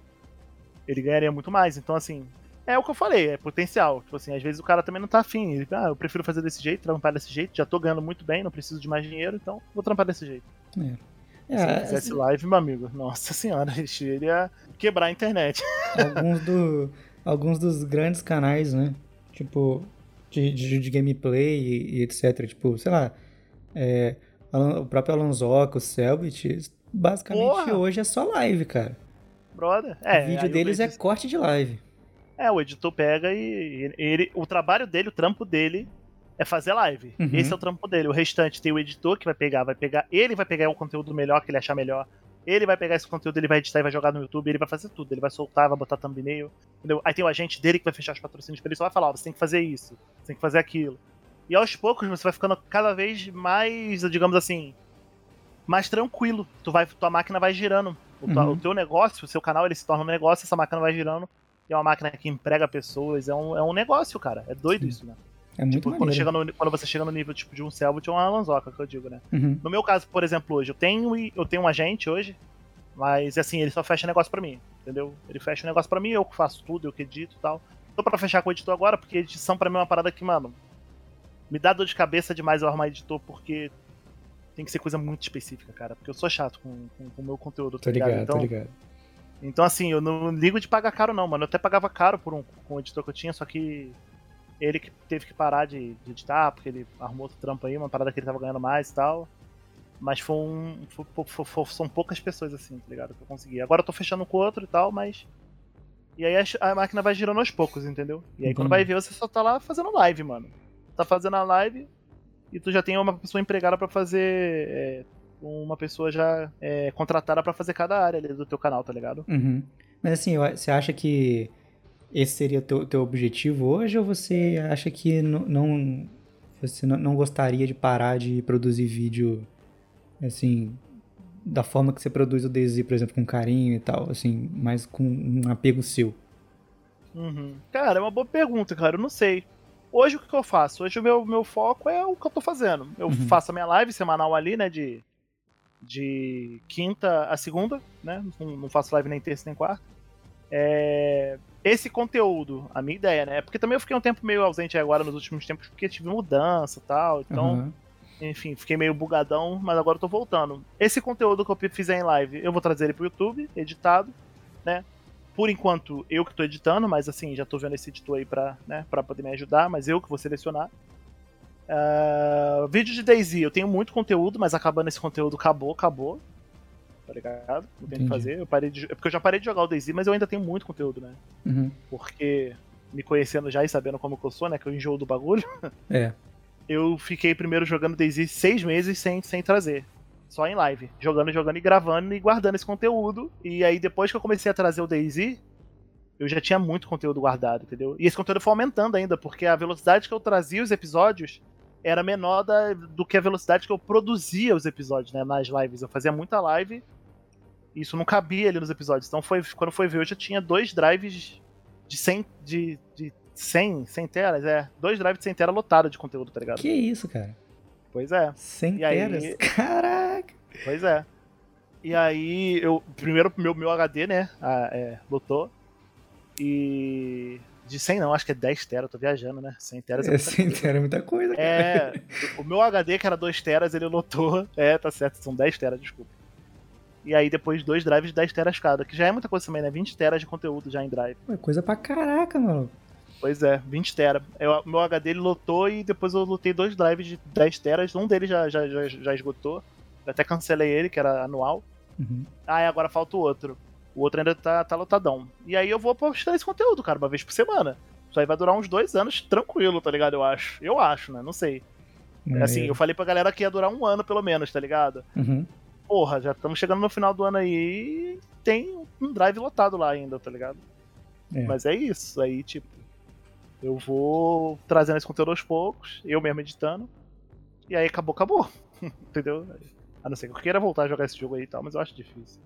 ele ganharia muito mais. Então, assim, é o que eu falei, é potencial. Tipo assim, às vezes o cara também não tá afim. Ele, ah, eu prefiro fazer desse jeito, trampar desse jeito, já tô ganhando muito bem, não preciso de mais dinheiro, então vou trampar desse jeito. É. É, Se ele fizesse live, meu amigo, nossa senhora, *laughs* ele ia quebrar a internet. Alguns, do, alguns dos grandes canais, né? Tipo, de, de, de gameplay e, e, etc. Tipo, sei lá, é, o próprio Alonsoca, o Selbit, basicamente Porra. hoje é só live, cara. Brother, é. O vídeo deles é corte de live. É, o editor pega e ele, o trabalho dele, o trampo dele é fazer live. Uhum. Esse é o trampo dele. O restante tem o editor que vai pegar, vai pegar, ele vai pegar o conteúdo melhor que ele achar melhor. Ele vai pegar esse conteúdo, ele vai editar e vai jogar no YouTube, ele vai fazer tudo. Ele vai soltar, vai botar thumbnail. Entendeu? Aí tem o agente dele que vai fechar os patrocínios pra ele, só vai falar, ó, você tem que fazer isso, você tem que fazer aquilo. E aos poucos você vai ficando cada vez mais, digamos assim, mais tranquilo. Tu vai, tua máquina vai girando. O, uhum. o teu negócio, o seu canal, ele se torna um negócio, essa máquina vai girando. É uma máquina que emprega pessoas, é um, é um negócio, cara. É doido Sim. isso, né? É muito tipo, quando, chega no, quando você chega no nível tipo de um Selbit ou uma Lanzoca, que eu digo, né? Uhum. No meu caso, por exemplo, hoje, eu tenho, eu tenho um agente hoje, mas assim, ele só fecha negócio para mim, entendeu? Ele fecha o negócio para mim, eu que faço tudo, eu que edito e tal. Tô pra fechar com o editor agora, porque edição para mim é uma parada que, mano, me dá dor de cabeça demais eu arrumar editor, porque tem que ser coisa muito específica, cara. Porque eu sou chato com, o meu conteúdo, tá tô ligado? Então, tô ligado. Então, assim, eu não ligo de pagar caro, não, mano. Eu até pagava caro por um, com editor que eu tinha, só que ele que teve que parar de, de, editar, porque ele arrumou outro trampo aí, uma parada que ele tava ganhando mais e tal. Mas foi um. Foi, foi, foi, são poucas pessoas assim, tá ligado? Que eu consegui. Agora eu tô fechando com o outro e tal, mas. E aí a, a máquina vai girando aos poucos, entendeu? E aí Entendi. quando vai ver, você só tá lá fazendo live, mano. Tá fazendo a live e tu já tem uma pessoa empregada para fazer. É, uma pessoa já é, contratada para fazer cada área ali do teu canal, tá ligado? Uhum. Mas assim, você acha que esse seria o teu, teu objetivo hoje ou você acha que não, não você não, gostaria de parar de produzir vídeo assim da forma que você produz o DZ, por exemplo, com carinho e tal, assim, mas com um apego seu? Uhum. Cara, é uma boa pergunta, cara. Eu não sei. Hoje o que, eu faço? Hoje o meu, meu foco é o que eu tô fazendo. Eu uhum. faço a minha live semanal ali, né? De, de quinta a segunda, né? Não, não faço live nem terça nem quarta. É, esse conteúdo, a minha ideia, né? Porque também eu fiquei um tempo meio ausente agora nos últimos tempos, porque tive mudança e tal. Então, uhum. enfim, fiquei meio bugadão, mas agora eu tô voltando. Esse conteúdo que eu fizer em live, eu vou trazer ele pro YouTube, editado, né? Por enquanto, eu que tô editando, mas assim, já tô vendo esse editor aí pra, né, pra poder me ajudar, mas eu que vou selecionar. Uh, vídeo de Daisy, eu tenho muito conteúdo, mas acabando esse conteúdo, acabou, acabou tá ligado? Não tem o que fazer. Eu parei de, é porque eu já parei de jogar o DayZ, mas eu ainda tenho muito conteúdo, né? Uhum. Porque, me conhecendo já e sabendo como eu sou, né? Que eu enjoo do bagulho. É. Eu fiquei primeiro jogando DayZ seis meses sem, sem trazer. Só em live. Jogando, jogando e gravando e guardando esse conteúdo. E aí, depois que eu comecei a trazer o DayZ, eu já tinha muito conteúdo guardado, entendeu? E esse conteúdo foi aumentando ainda, porque a velocidade que eu trazia os episódios era menor da, do que a velocidade que eu produzia os episódios, né? Nas lives. Eu fazia muita live isso não cabia ali nos episódios. Então foi, quando foi ver, eu já tinha dois drives de 100, de, de 100, 100 teras, é. Dois drives de 100 teras lotados de conteúdo, tá ligado? Que isso, cara? Pois é. 100 e teras? Aí, *laughs* Caraca! Pois é. E aí, eu. Primeiro, meu, meu HD, né? A, é, lotou. E. De 100 não, acho que é 10 teras, eu tô viajando, né? 100 teras é, É, 100 tera é muita coisa, cara. É, o meu HD, que era 2 teras, ele lotou. É, tá certo, são 10 teras, desculpa. E aí depois dois drives de 10 teras cada, que já é muita coisa também, né? 20 teras de conteúdo já em drive. É coisa pra caraca, mano. Pois é, 20 tera. Eu, meu HD ele lotou e depois eu lotei dois drives de 10 teras. Um deles já, já, já, já esgotou. Eu até cancelei ele, que era anual. Uhum. Ah, e agora falta o outro. O outro ainda tá, tá lotadão. E aí eu vou postar esse conteúdo, cara, uma vez por semana. Isso aí vai durar uns dois anos tranquilo, tá ligado? Eu acho. Eu acho, né? Não sei. Assim, eu falei pra galera que ia durar um ano pelo menos, tá ligado? Uhum. Porra, já estamos chegando no final do ano aí e tem um drive lotado lá ainda, tá ligado? É. Mas é isso. Aí, tipo, eu vou trazendo esse conteúdo aos poucos, eu mesmo editando. E aí acabou, acabou. *laughs* Entendeu? A não ser que eu queira voltar a jogar esse jogo aí e tal, mas eu acho difícil.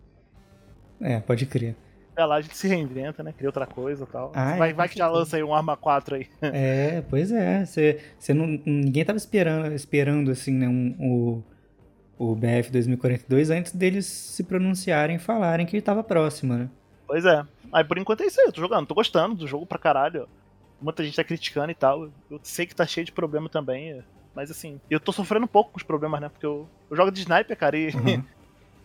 É, pode crer. É lá a gente se reinventa, né? Cria outra coisa e tal. Ah, vai, é, vai que já lança aí um Arma 4 aí. É, pois é. Você, você não, ninguém tava esperando, esperando assim, né, um, o, o BF 2042 antes deles se pronunciarem e falarem que tava próximo, né? Pois é. Aí por enquanto é isso aí, eu tô jogando, tô gostando do jogo pra caralho. Muita gente tá criticando e tal. Eu sei que tá cheio de problema também. Mas assim, eu tô sofrendo um pouco com os problemas, né? Porque eu, eu jogo de sniper, cara, e, Uhum. *laughs*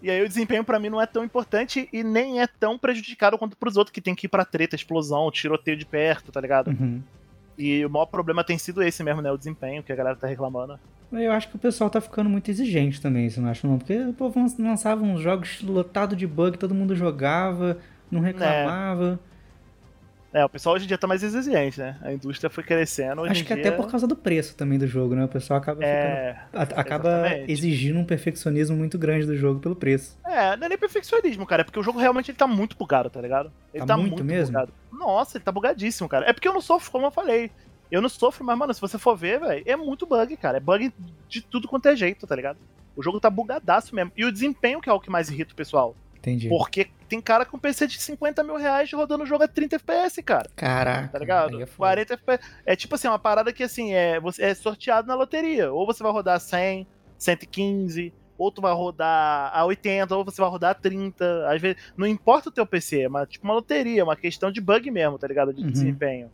e aí o desempenho pra mim não é tão importante e nem é tão prejudicado quanto pros outros que tem que ir pra treta, explosão, tiroteio de perto, tá ligado? Uhum. E o maior problema tem sido esse mesmo, né? O desempenho que a galera tá reclamando. Eu acho que o pessoal tá ficando muito exigente também, você não acha não? Porque o povo lançava uns jogos lotados de bug, todo mundo jogava, não reclamava. É, o pessoal hoje em dia tá mais exigente, né? A indústria foi crescendo. Acho que dia, até por causa do preço também do jogo, né? O pessoal acaba ficando É, A- acaba Exatamente. exigindo um perfeccionismo muito grande do jogo pelo preço. é, não é nem perfeccionismo, cara. É porque o jogo realmente ele tá muito bugado, tá ligado? Ele Tá tá, muito muito, mesmo? bugado. Nossa, ele tá bugadíssimo, cara. É porque eu não sofro, como eu falei. Eu não sofro, mas, mano, se você for ver, velho, é muito bug, cara. É bug de tudo quanto é jeito, tá ligado? O jogo tá bugadaço mesmo. E o desempenho que é o que mais irrita o pessoal. Entendi. Porque tem cara com PC de 50 mil reais rodando o jogo a 30 FPS, cara. Caraca. Tá ligado? é foda. 40 FPS. É tipo assim, uma parada que assim, é, você, é sorteado na loteria. Ou você vai rodar 100, 115, ou tu vai rodar a 80, ou você vai rodar a 30. Às vezes, não importa o teu PC, é uma, tipo uma loteria, uma questão de bug mesmo, tá ligado? De Uhum. desempenho.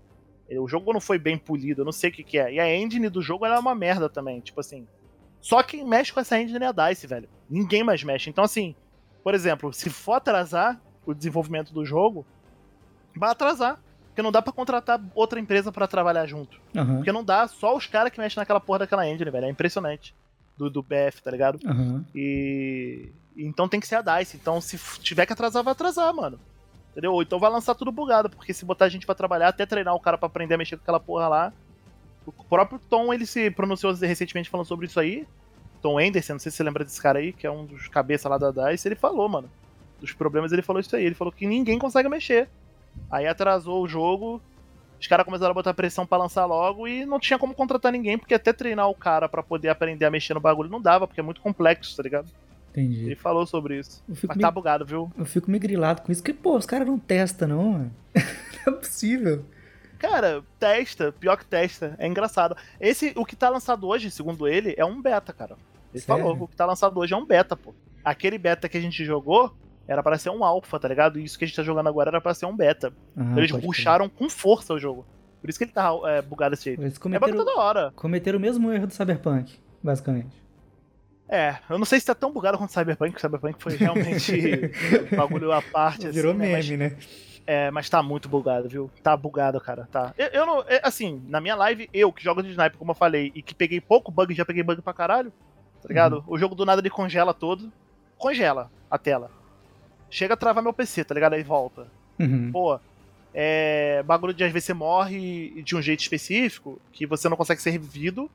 O jogo não foi bem polido, eu não sei o que, que é. E a engine do jogo ela é uma merda também, tipo assim. Só quem mexe com essa engine é a DICE, velho. Ninguém mais mexe. Então, assim, por exemplo, se for atrasar o desenvolvimento do jogo, vai atrasar. Porque não dá pra contratar outra empresa pra trabalhar junto. Aham. Porque não dá só os caras que mexem naquela porra daquela engine, velho. É impressionante. Do, do BF, tá ligado? Aham. E. Então tem que ser a DICE. Então, se tiver que atrasar, vai atrasar, mano. Entendeu? Ou então vai lançar tudo bugado, porque se botar gente pra trabalhar, até treinar o cara pra aprender a mexer com aquela porra lá. O próprio Tom, ele se pronunciou recentemente falando sobre isso aí. Tom Anderson, não sei se você lembra desse cara aí, que é um dos cabeças lá da DICE, ele falou, mano. Dos problemas ele falou isso aí. Ele falou que ninguém consegue mexer. Aí atrasou o jogo, os caras começaram a botar pressão pra lançar logo e não tinha como contratar ninguém, porque até treinar o cara pra poder aprender a mexer no bagulho não dava, porque é muito complexo, tá ligado? Entendi. Ele falou sobre isso. Mas meio, tá bugado, viu? eu fico meio grilado com isso, porque, pô, os caras não testam, não, mano. *laughs* não é possível. Cara, testa, pior que testa. É engraçado. Esse, o que tá lançado hoje, segundo ele, é um beta, cara. Ele Sério? falou, o que tá lançado hoje é um beta, pô. Aquele beta que a gente jogou era pra ser um alpha, tá ligado? E isso que a gente tá jogando agora era pra ser um beta. Ah, Eles pode crer. rusharam com força o jogo. Por isso que ele tá é, bugado desse jeito. Eles É bagulho cometeram, toda hora. cometeram o mesmo erro do Cyberpunk, basicamente. É, eu não sei se tá tão bugado quanto Cyberpunk, porque Cyberpunk foi realmente *laughs* um bagulho à parte. Virou assim, né? Mas- meme, né? É, mas tá muito bugado, viu? Tá bugado, cara. Tá. Eu, eu não. é, assim, na minha live, eu que jogo de sniper, como eu falei, e que peguei pouco bug, já peguei bug pra caralho, tá ligado? O jogo do nada ele congela todo. Congela a tela. Chega a travar meu PC, tá ligado? Aí volta. Uhum. Pô, é. Bagulho de às vezes você morre de um jeito específico, que você não consegue ser revivido,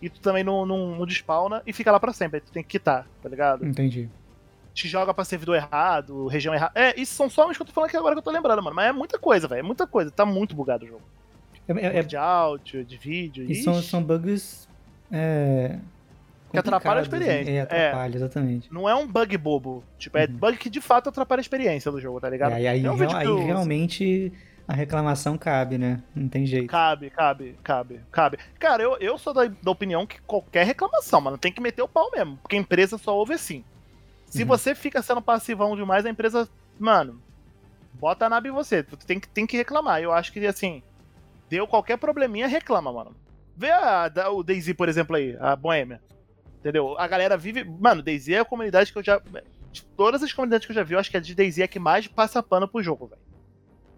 e tu também não, não, não despawna e fica lá pra sempre. Aí tu tem que quitar, tá ligado? Entendi. te joga pra servidor errado, região errada. É, isso são só uns que eu tô falando aqui agora que eu tô lembrando, mano. Mas é muita coisa, velho. É muita coisa. Tá muito bugado o jogo. É, é- é- De áudio, de vídeo. e são, são bugs. É, Que atrapalha a complicados, experiência. É, atrapalha, exatamente. Não é um bug bobo. Tipo, é Uhum. bug que de fato atrapalha a experiência do jogo, tá ligado? E aí, um real- aí eu- realmente a reclamação cabe, né? Não tem jeito. Cabe, cabe, cabe, cabe. Cara, eu, eu sou da, da opinião que qualquer reclamação, mano, tem que meter o pau mesmo. Porque a empresa só ouve assim. Se Uhum. você fica sendo passivão demais, a empresa, mano, bota a naba em você. Tu tem que, tem que reclamar. Eu acho que, assim, Deu qualquer probleminha, reclama, mano. Vê a, a, o Daisy, por exemplo, aí, a Boêmia. Entendeu? A galera vive. Mano, Daisy é a comunidade que eu já. De todas as comunidades que eu já vi, eu acho que a de Daisy é a que mais passa pano pro jogo, velho.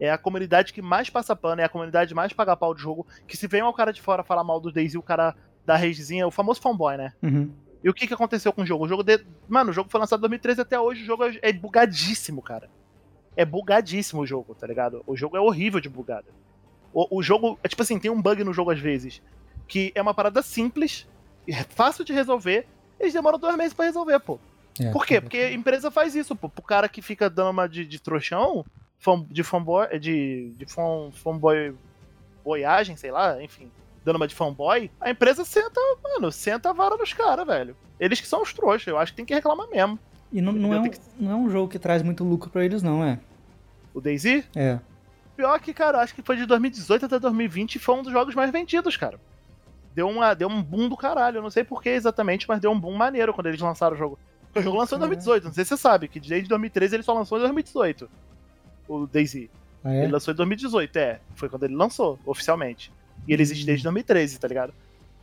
É a comunidade que mais passa pano, é a comunidade mais paga pau do jogo. Que se vem um cara de fora falar mal do Daisy, o cara da ragezinha, o famoso fanboy, né? Uhum. E o que, que aconteceu com o jogo? O jogo de... Mano, o jogo foi lançado em 2013 até hoje, o jogo é bugadíssimo, cara. É bugadíssimo o jogo, tá ligado? O jogo é horrível de bugado. O, o jogo, é tipo assim, tem um bug no jogo às vezes, que é uma parada simples, é fácil de resolver, eles demoram dois meses para resolver, pô. É, Por quê? Porque a empresa faz isso, pô. Pro cara que fica dando uma de, de trouxão, de fanboy, de, de fan, fanboy boiagem, sei lá, enfim, dando uma de fanboy, a empresa senta, mano, senta a vara nos caras, velho. Eles que são os trouxas, eu acho que tem que reclamar mesmo. E não, não, é um, que... não é um jogo que traz muito lucro para eles, não, é? O Daisy? É. Pior que, cara, acho que foi de 2018 até 2020 e foi um dos jogos mais vendidos, cara. Deu, uma, deu um boom do caralho. Eu não sei porquê exatamente, mas deu um boom maneiro quando eles lançaram o jogo. O jogo lançou em 2018, não sei se você sabe, que desde 2013 ele só lançou em 2018. O Daisy. Ah, é? Ele lançou em 2018, é. Foi quando ele lançou, oficialmente. E ele existe desde 2013, tá ligado?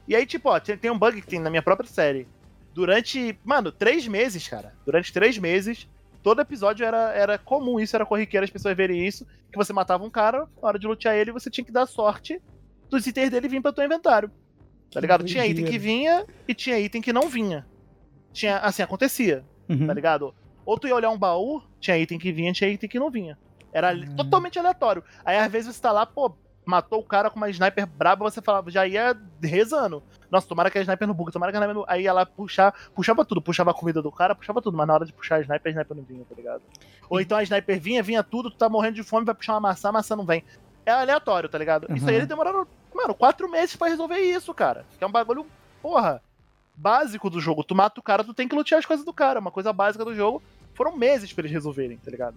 E aí, tipo, ó, tem, tem um bug que tem na minha própria série. Durante, mano, três meses, cara. Durante três meses, todo episódio era, era comum isso, era corriqueiro as pessoas verem isso, que você matava um cara, na hora de lutear ele, você tinha que dar sorte dos itens dele vir pra teu inventário. Tá ligado? Tinha item que vinha e tinha item que não vinha. Tinha, assim, acontecia, uhum. tá ligado? Ou tu ia olhar um baú, tinha item que vinha, tinha item que não vinha. Era uhum. totalmente aleatório. Aí às vezes você tá lá, pô, matou o cara com uma sniper braba, você falava, já ia rezando. Nossa, tomara que a sniper no bug, tomara que a sniper no... Aí ela puxar, puxava tudo, puxava a comida do cara, puxava tudo, mas na hora de puxar a sniper, a sniper não vinha, tá ligado? Ou então a sniper vinha, vinha tudo, tu tá morrendo de fome, vai puxar uma maçã, a maçã não vem. É aleatório, tá ligado? Uhum. Isso aí eles demoraram, mano, quatro meses para resolver isso, cara. Que é um bagulho, porra, básico do jogo. Tu mata o cara, tu tem que lutear as coisas do cara. Uma coisa básica do jogo. Foram meses para eles resolverem, tá ligado?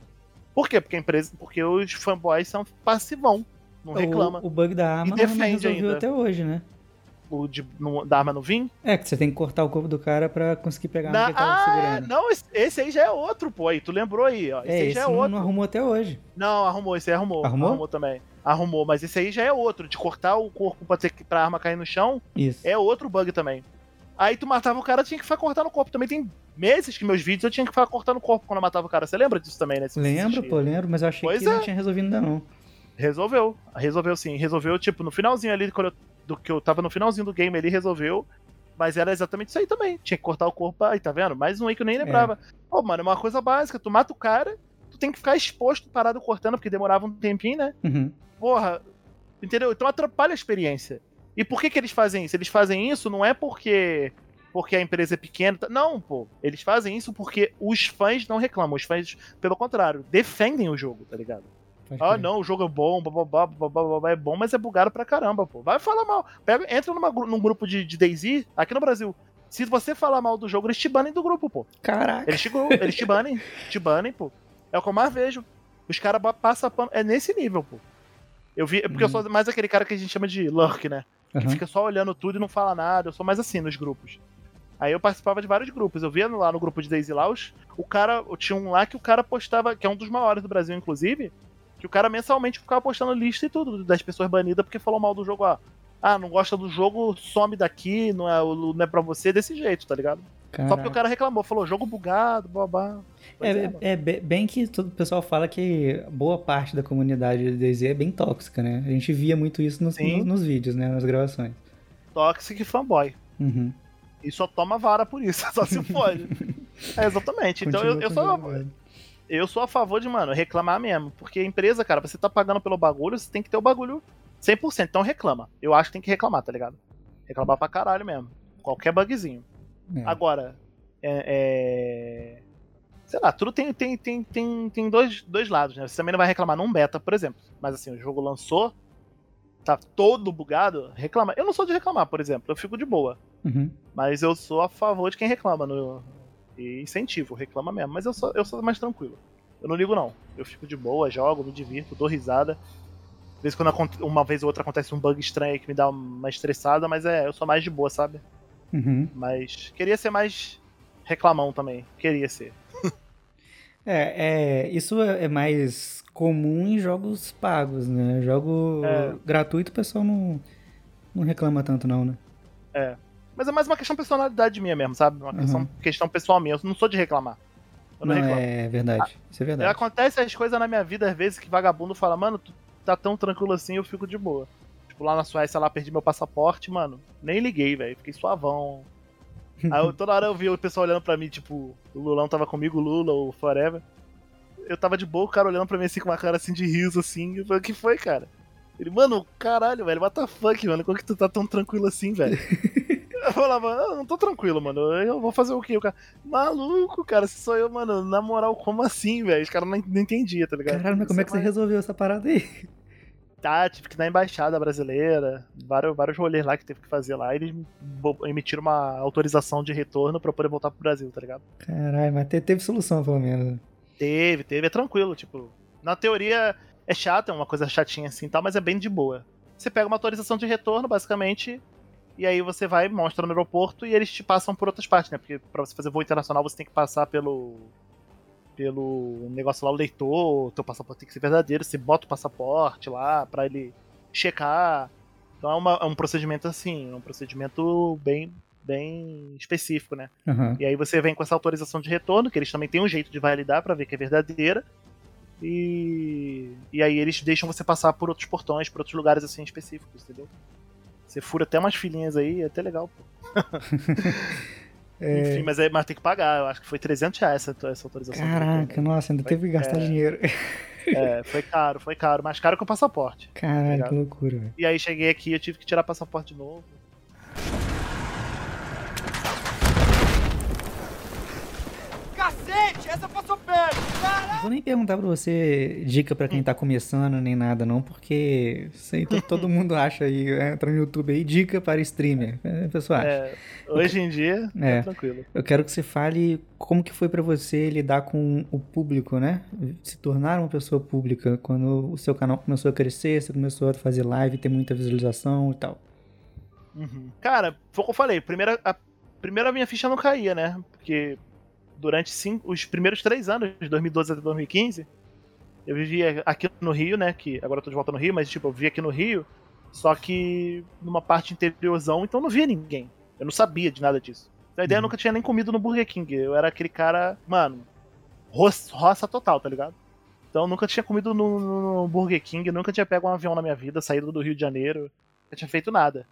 Por quê? Porque a empresa. Porque os fanboys são passivão. Não reclama. O, o bug da arma e defende não resolveu ainda. até hoje, né? O de, no, da arma no Vim? É, que você tem que cortar o corpo do cara pra conseguir pegar a arma que tava ah. Não, esse, esse, aí já é outro, pô. Aí, tu lembrou aí, ó. Esse é, aí esse já é não, outro. não arrumou até hoje. Não, arrumou, esse aí arrumou. Arrumou? Arrumou também. Arrumou, mas esse aí já é outro. De cortar o corpo pra, ter, pra arma cair no chão. Isso. É outro bug também. Aí tu matava o cara, tinha que ficar cortando o corpo. Também tem meses que meus vídeos eu tinha que ficar cortando o corpo quando eu matava o cara. Você lembra disso também, né? Lembro, pô, lembro, mas eu achei pois que é. não tinha resolvido ainda não. Resolveu. Resolveu sim. Resolveu, tipo, no finalzinho ali, quando eu, do que eu tava no finalzinho do game ali, resolveu. Mas era exatamente isso aí também. Tinha que cortar o corpo. Aí, tá vendo? Mais um aí que eu nem lembrava. Pô, mano, é uma coisa básica. Tu mata o cara, tem que ficar exposto, parado cortando, porque demorava um tempinho, né? Uhum. Porra. Entendeu? Então atrapalha a experiência. E por que que eles fazem isso? Eles fazem isso não é porque porque a empresa é pequena. Não, pô. Eles fazem isso porque os fãs não reclamam. Os fãs, pelo contrário, defendem o jogo, tá ligado? Ah, não, o jogo é bom, bababá, bababá, é bom, mas é bugado pra caramba, pô. Vai falar mal. Pega, entra numa, num grupo de, de DayZ, aqui no Brasil. Se você falar mal do jogo, eles te banem do grupo, pô. Caraca. Eles te, eles te banem, te banem, pô. É o que eu mais vejo. Os caras passam pano. É nesse nível, pô. Eu vi. É porque eu sou mais aquele cara que a gente chama de lurk, né? Que Aham. fica só olhando tudo e não fala nada. Eu sou mais assim nos grupos. Aí eu participava de vários grupos. Eu via lá no grupo de Daisy Laus, o cara. Tinha um lá que o cara postava, que é um dos maiores do Brasil, inclusive, que o cara mensalmente ficava postando lista e tudo das pessoas banidas porque falou mal do jogo. Ah, ah não gosta do jogo, some daqui, não é, não é pra você desse jeito, tá ligado? Só porque o Caraca. cara reclamou, falou jogo bugado, babá. É, mano. é, be- bem que todo o pessoal fala que boa parte da comunidade do DayZ é bem tóxica, né? A gente via muito isso nos, nos, nos vídeos, né? Nas gravações. Toxic fanboy. Uhum. E só toma vara por isso, *laughs* só se pode. *laughs* é, exatamente. Então eu, eu, sou, eu sou a favor de, mano, reclamar mesmo. Porque a empresa, cara, você tá pagando pelo bagulho, você tem que ter o bagulho 100%. Então reclama. Eu acho que tem que reclamar, tá ligado? Reclamar pra caralho mesmo. Qualquer bugzinho. É. Agora, é, é- Sei lá, tudo tem, tem, tem, tem, tem dois, dois lados, né? Você também não vai reclamar num beta, por exemplo. Mas assim, o jogo lançou, tá todo bugado, reclama. Eu não sou de reclamar, por exemplo. Eu fico de boa. Uhum. Mas eu sou a favor de quem reclama. No... E incentivo, reclama mesmo. Mas eu sou, eu sou mais tranquilo. Eu não ligo, não. Eu fico de boa, jogo, me divirto, dou risada. Às vezes, quando uma vez ou outra acontece um bug estranho que me dá uma estressada, mas é, eu sou mais de boa, sabe? Uhum. Mas queria ser mais reclamão também. Queria ser. *laughs* É, é isso é mais comum em jogos pagos, né? Jogo É. gratuito o pessoal não, não reclama tanto, não, né? É. Mas é mais uma questão de personalidade minha mesmo, sabe? Uma questão, Uhum. questão pessoal minha. Eu não sou de reclamar. Eu não, Não, reclamo. é verdade. Isso é verdade. Acontece as coisas na minha vida, às vezes, que vagabundo fala, mano, tu tá tão tranquilo assim, eu fico de boa. Tipo, lá na Suécia, lá, perdi meu passaporte, mano. Nem liguei, velho. Fiquei suavão. *laughs* Aí eu- toda hora eu vi o pessoal olhando pra mim, tipo, o Lulão tava comigo, o Lula, o Forever. Eu tava de boa, o cara olhando pra mim assim com uma cara assim de riso, assim. Eu falei, o que foi, cara? Ele, mano, caralho, velho, what the fuck, mano? Como que tu tá tão tranquilo assim, velho? *laughs* Eu falava, eu não tô tranquilo, mano. Eu vou fazer o quê? O cara, maluco, cara, se sou eu, mano, na moral, como assim, velho? Os caras não, não entendiam, tá ligado? Caralho, mas como é que você resolveu essa parada aí? Tá, tive que ir na embaixada brasileira, vários, vários rolês lá que teve que fazer lá, e eles emitiram uma autorização de retorno pra poder voltar pro Brasil, tá ligado? Caralho, mas te- teve solução, pelo menos. Teve, teve, é tranquilo, tipo. Na teoria é chato, é uma coisa chatinha assim e tal, mas é bem de boa. Você pega uma autorização de retorno, basicamente, e aí você vai, mostra no aeroporto e eles te passam por outras partes, né? Porque pra você fazer voo internacional você tem que passar pelo. Pelo negócio lá, o leitor, o teu passaporte tem que ser verdadeiro, você bota o passaporte lá pra ele checar. Então é, uma- é um procedimento assim, é um procedimento bem, bem específico, né? Aham. E aí você vem com essa autorização de retorno, que eles também têm um jeito de validar pra ver que é verdadeira. E, e aí eles deixam você passar por outros portões, por outros lugares assim específicos, entendeu? Você fura até umas filinhas aí, é até legal, pô. *laughs* Enfim, mas, é, mas tem que pagar, eu acho que foi 300 reais essa, essa autorização. Caraca, nossa, ainda teve que gastar É. dinheiro. É, foi caro, foi caro, mais caro que o passaporte. Caralho, Obrigado. que loucura, velho. E aí cheguei aqui, eu tive que tirar passaporte de novo. Cacete, essa passou perto. Vou nem perguntar pra você dica pra quem tá começando nem nada, não, porque to- todo mundo acha aí, entra no YouTube aí, dica para streamer. É, pessoal, acha. É, hoje em dia, É. tá tranquilo. Eu quero que você fale como que foi pra você lidar com o público, né? Se tornar uma pessoa pública quando o seu canal começou a crescer, você começou a fazer live, ter muita visualização e tal. Uhum. Cara, foi o que eu falei. Primeira, a primeira minha ficha não caía, né? Porque durante cinco, os primeiros três anos, de 2012 até 2015, eu vivia aqui no Rio, né? Que agora eu tô de volta no Rio, mas tipo, eu vivia aqui no Rio, só que numa parte interiorzão, então eu não via ninguém. Eu não sabia de nada disso. A ideia eu Uhum. nunca tinha nem comido no Burger King. Eu era aquele cara, mano, roça, roça total, tá ligado? Então eu nunca tinha comido no- no Burger King, nunca tinha pego um avião na minha vida, saído do Rio de Janeiro, nunca tinha feito nada.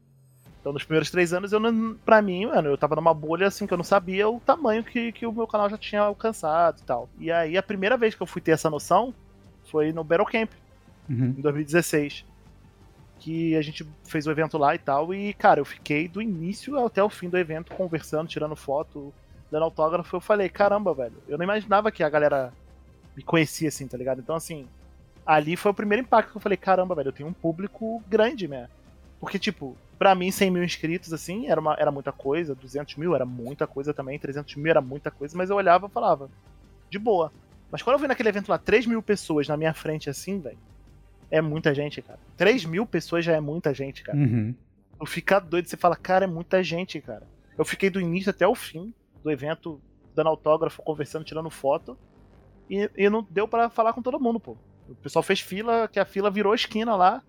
Então, nos primeiros três anos, eu não, pra mim, mano, eu tava numa bolha assim que eu não sabia o tamanho que, que o meu canal já tinha alcançado e tal. E aí, a primeira vez que eu fui ter essa noção foi no Battle Camp, Uhum. em 2016. Que a gente fez o evento lá e tal. E, cara, eu fiquei do início até o fim do evento conversando, tirando foto, dando autógrafo. Eu falei, caramba, velho, eu não imaginava que a galera me conhecia assim, tá ligado? Então, assim, ali foi o primeiro impacto que eu falei, caramba, velho, eu tenho um público grande, né? Porque, tipo, pra mim, 100 mil inscritos, assim, era, uma, era muita coisa. 200 mil era muita coisa também. 300 mil era muita coisa. Mas eu olhava e falava, de boa. Mas quando eu vi naquele evento lá 3 mil pessoas na minha frente, assim, velho, é muita gente, cara. 3 mil pessoas já é muita gente, cara. Uhum. Tu fica doido, você fala, cara, é muita gente, cara. Eu fiquei do início até o fim do evento, dando autógrafo, conversando, tirando foto. E, e não deu pra falar com todo mundo, pô. O pessoal fez fila, que a fila virou esquina lá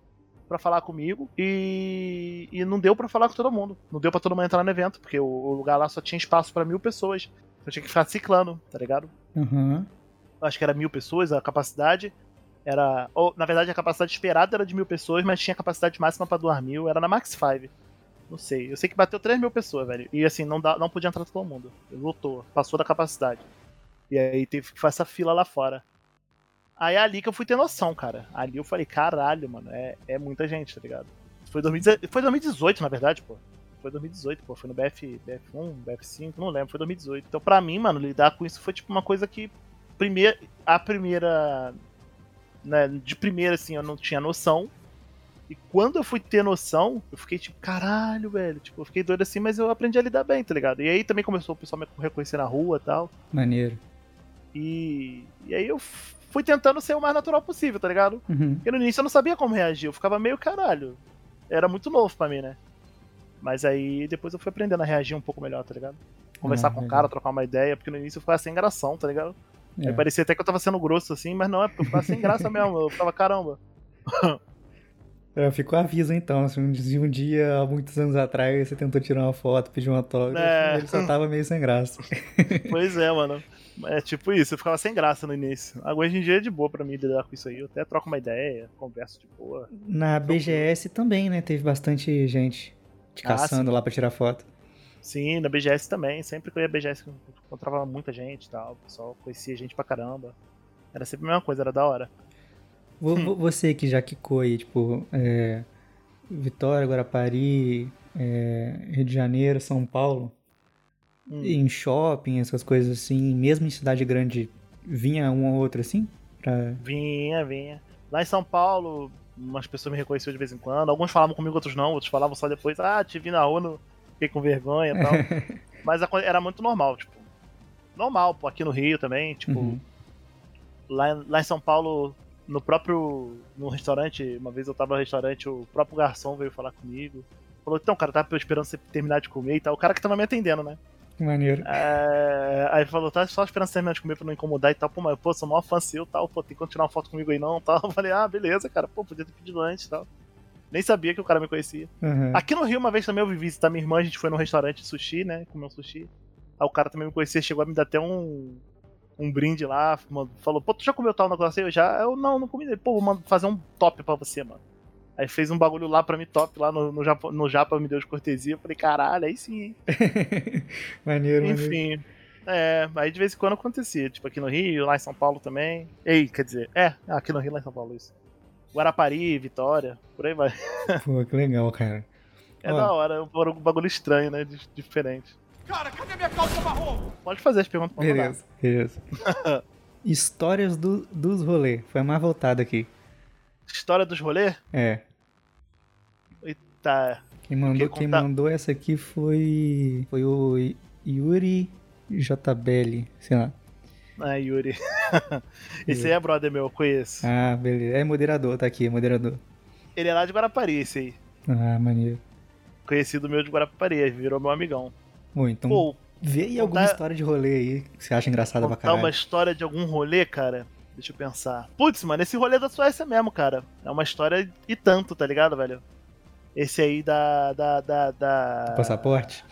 pra falar comigo. E, e não deu pra falar com todo mundo. Não deu pra todo mundo entrar no evento, porque o, o lugar lá só tinha espaço pra mil pessoas. Eu tinha que ficar ciclando, tá ligado? Uhum. acho que era mil pessoas a capacidade. Era. Ou, na verdade, a capacidade esperada era de mil pessoas, mas tinha capacidade máxima pra duas mil. Era na Max 5. Não sei. Eu sei que bateu 3 mil pessoas, velho. E assim, não, dá, não podia entrar todo mundo. Lutou. Passou da capacidade. E aí teve que fazer essa fila lá fora. Aí é ali que eu fui ter noção, cara. Ali eu falei, caralho, mano, é, é muita gente, tá ligado? Foi, 2018, foi 2018, na verdade, pô. Foi 2018, pô. Foi no BF, BF1, BF5, não lembro, foi 2018. Então, pra mim, mano, lidar com isso foi tipo uma coisa que. Primeir, a primeira. Né, de primeira, assim, eu não tinha noção. E quando eu fui ter noção, eu fiquei tipo, caralho, velho. Tipo, eu fiquei doido assim, mas eu aprendi a lidar bem, tá ligado? E aí também começou o pessoal me reconhecer na rua e tal. Maneiro. E, e aí eu fui tentando ser o mais natural possível, tá ligado? Uhum. Porque no início eu não sabia como reagir, eu ficava meio caralho. Era muito novo pra mim, né? Mas aí depois eu fui aprendendo a reagir um pouco melhor, tá ligado? Conversar Ah, com o cara, trocar uma ideia, porque no início eu ficava sem gração, tá ligado? É. Aí parecia até que eu tava sendo grosso assim, mas não, é porque eu ficava sem graça mesmo. Eu ficava, caramba. *laughs* É, ficou aviso então, se um, dia, há muitos anos atrás, você tentou tirar uma foto, pedir um autógrafo, é. ele só tava meio sem graça. *laughs* Pois é, mano. É tipo isso, eu ficava sem graça no início. Agora hoje em dia é de boa pra mim lidar com isso aí. Eu até troco uma ideia, converso de boa. Na BGS também, né? Teve bastante gente te ah, caçando ah, lá pra tirar foto. Sim, na BGS também. Sempre que eu ia BGS, eu encontrava muita gente e tal. O pessoal conhecia gente pra caramba. Era sempre a mesma coisa, era da hora. Você que já quicou aí, tipo, é, Vitória, Guarapari, é, Rio de Janeiro, São Paulo, hum. em shopping, essas coisas assim, mesmo em cidade grande, vinha um ou outro assim? Pra... Vinha, vinha. Lá em São Paulo, umas pessoas me reconheciam de vez em quando, alguns falavam comigo, outros não, outros falavam só depois, ah, te vi na ONU, fiquei com vergonha e tal. *laughs* Mas era muito normal, tipo, normal, pô, aqui no Rio também, tipo, uhum. lá, lá em São Paulo no próprio no restaurante, uma vez eu tava no restaurante, o próprio garçom veio falar comigo. Falou, então, cara, tava esperando você terminar de comer e tal. O cara que tava me atendendo, né? Maneiro. É, aí falou, tá só esperando você terminar de comer pra não incomodar e tal. Pô, mas, pô, sou maior fã seu tal. Pô, tem que tirar uma foto comigo aí não tal. *laughs* Eu falei, ah, beleza, cara. Pô, podia ter pedido antes e tal. Nem sabia que o cara me conhecia. Uhum. Aqui no Rio, uma vez também eu vi visitar minha irmã, a gente foi num restaurante de sushi, né? Comeu um sushi. Aí o cara também me conhecia, chegou a me dar até um, um brinde lá, falou, pô, tu já comeu tal negócio aí? Eu já, eu não, não comi. Pô, vou fazer um top pra você, mano. Aí fez um bagulho lá pra mim top, lá no, no, Japa, no Japa me deu de cortesia. Eu falei, caralho, aí sim. *laughs* maneiro, Enfim. Maneiro. É, aí de vez em quando acontecia, tipo aqui no Rio, lá em São Paulo também. Ei, quer dizer, é, aqui no Rio, lá em São Paulo, isso. Guarapari, Vitória, por aí vai. Pô, que legal, cara. É Ó. da hora, é um bagulho estranho, né? Diferente. Cara, cadê minha calça marrom? Pode fazer as perguntas pra Beleza, beleza. *laughs* Histórias do, dos rolês. Foi a mais voltada aqui. História dos rolês? É. Eita. Quem mandou, quem mandou essa aqui foi. Foi o Yuri JBL, sei lá. Ah, Yuri. *laughs* esse aí é brother meu, eu conheço. Ah, beleza. É moderador, tá aqui, moderador. Ele é lá de Guarapari, esse aí. Ah, maneiro. Conhecido meu de Guarapari, virou meu amigão. Bom, então Pô, vê aí alguma história de rolê aí que você acha engraçada pra caralho. uma história de algum rolê, cara? Deixa eu pensar. Putz, mano, esse rolê da Suécia mesmo, cara. É uma história e tanto, tá ligado, velho? Esse aí da. da, da, da... Do passaporte?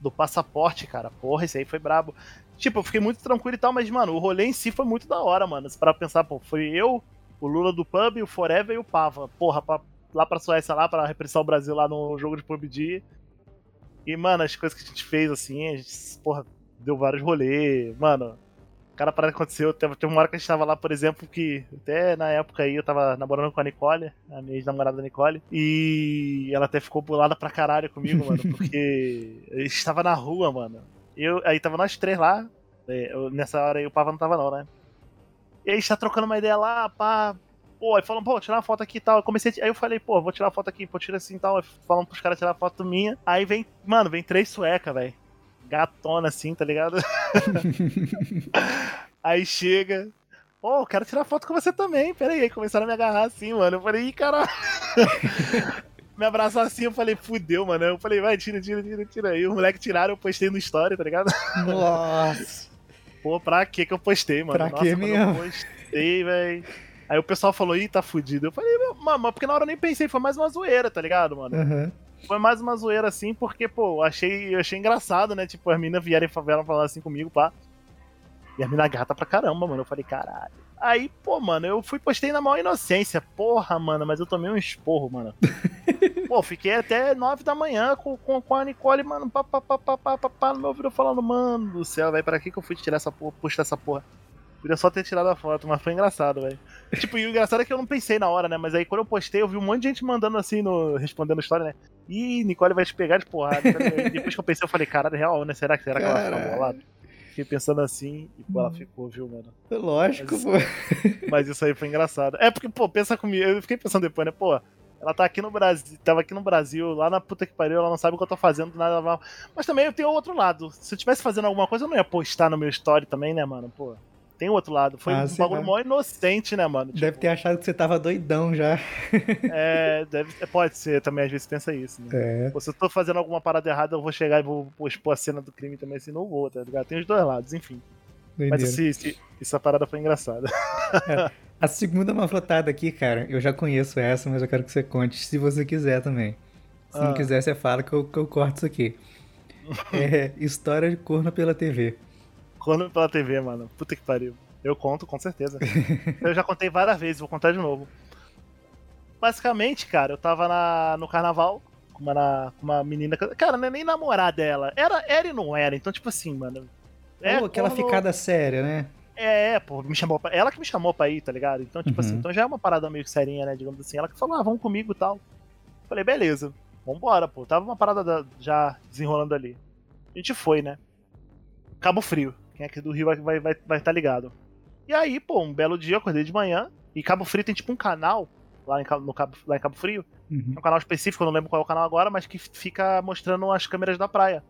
Do passaporte, cara. Porra, esse aí foi brabo. Tipo, eu fiquei muito tranquilo e tal, mas, mano, o rolê em si foi muito da hora, mano. Se para pensar, pô, foi eu, o Lula do Pub, o Forever e o Pava. Porra, pra, lá pra Suécia, lá, pra repressar o Brasil lá no jogo de PUBG. E, mano, as coisas que a gente fez, assim, a gente, porra, deu vários rolês. Mano, cada parada que aconteceu. Teve, teve uma hora que a gente tava lá, por exemplo, que até na época aí eu tava namorando com a Nicole, a minha ex-namorada Nicole, e ela até ficou bolada pra caralho comigo, mano, *laughs* porque a gente tava na rua, mano. Eu, aí tava nós três lá, é, eu, nessa hora aí o Pava não tava não, né? E aí a gente tá trocando uma ideia lá, pá, Pô, aí falam, pô, tirar uma foto aqui e tal. Eu comecei, aí eu falei, pô, vou tirar uma foto aqui, pô, tira assim e tal. Falando pros caras tirar foto minha. Aí vem, mano, vem três suecas, velho. Gatona assim, tá ligado? *laughs* aí chega. Pô, eu quero tirar foto com você também. Pera aí, começaram a me agarrar assim, mano. Eu falei, ih, caralho. *laughs* me abraçou assim, eu falei, fudeu, mano. Eu falei, vai, tira, tira, tira, tira. Aí os moleques tiraram, eu postei no story, tá ligado? Nossa. Pô, pra que que eu postei, mano? Pra Nossa, que mesmo? Eu postei, velho. Aí o pessoal falou, ih, tá fudido. Eu falei, mano, porque na hora eu nem pensei, foi mais uma zoeira, tá ligado, mano? Uhum. Foi mais uma zoeira assim, porque, pô, achei, achei engraçado, né? Tipo, as minas vieram favela falando assim comigo, pá. E a mina gata pra caramba, mano. Eu falei, caralho. Aí, pô, mano, eu fui postei na maior inocência. Porra, mano, mas eu tomei um esporro, mano. *laughs* pô, fiquei até nove da manhã com, com, com a Nicole, mano, pá, pá, pá, pá, pá, pá, pá, no meu ouvido falando, mano do céu, velho, pra que que eu fui tirar essa porra, postar essa porra? Podia só ter tirado a foto, mas foi engraçado, velho. tipo, e o engraçado é que eu não pensei na hora, né? Mas aí quando eu postei, eu vi um monte de gente mandando assim, no, respondendo história, né? Ih, Nicole vai te pegar de porrada. *laughs* depois que eu pensei, eu falei, caralho, é real, né? Será que, será que ela ficou bolada? Fiquei pensando assim e, pô, ela ficou, viu, mano? Lógico, mas, pô. *laughs* Mas isso aí foi engraçado. É porque, pô, pensa comigo, eu fiquei pensando depois, né? Pô, ela tá aqui no Brasil, tava aqui no Brasil, lá na puta que pariu, ela não sabe o que eu tô fazendo, nada mal. Mas também eu tenho outro lado. Se eu tivesse fazendo alguma coisa, eu não ia postar no meu story também, né, mano? Pô tem outro lado. Foi ah, um bagulho mó inocente, né, mano? Deve tipo, ter achado que você tava doidão já. *laughs* é, deve, pode ser também, às vezes pensa isso, né? É. Se eu tô fazendo alguma parada errada, eu vou chegar e vou, vou expor a cena do crime também, assim, não vou, tá ligado? Tem os dois lados, enfim. Doideira. Mas esse, esse- essa parada foi engraçada. A segunda mafrotada aqui, cara, eu já conheço essa, mas eu quero que você conte, se você quiser também. Se não Ah. quiser, você fala que eu, que eu corto isso aqui. É história de corno pela TV. Quando pela TV, mano. Puta que pariu. Eu conto, com certeza. *laughs* eu já contei várias vezes, vou contar de novo. Basicamente, cara, eu tava na, no carnaval com uma, com uma menina. Cara, não é nem namorada dela. Era, era e não era. Então, tipo assim, mano. É, Ou aquela corno- ficada séria, né? É, é, pô, me chamou pra... Ela que me chamou pra ir, tá ligado? Então, tipo Uhum. assim, então já é uma parada meio serinha, né? Digamos assim. Ela que falou, ah, vamos comigo e tal. Falei, beleza, vambora, pô. Tava uma parada da- já desenrolando ali. A gente foi, né? Cabo Frio. Quem é aqui do Rio vai vai vai, vai tá ligado. E aí, pô, um belo dia eu acordei de manhã. E Cabo Frio tem tipo um canal lá em Cabo, no Cabo, lá em Cabo Frio. Uhum. É um canal específico, eu não lembro qual é o canal agora, mas que fica mostrando as câmeras da praia.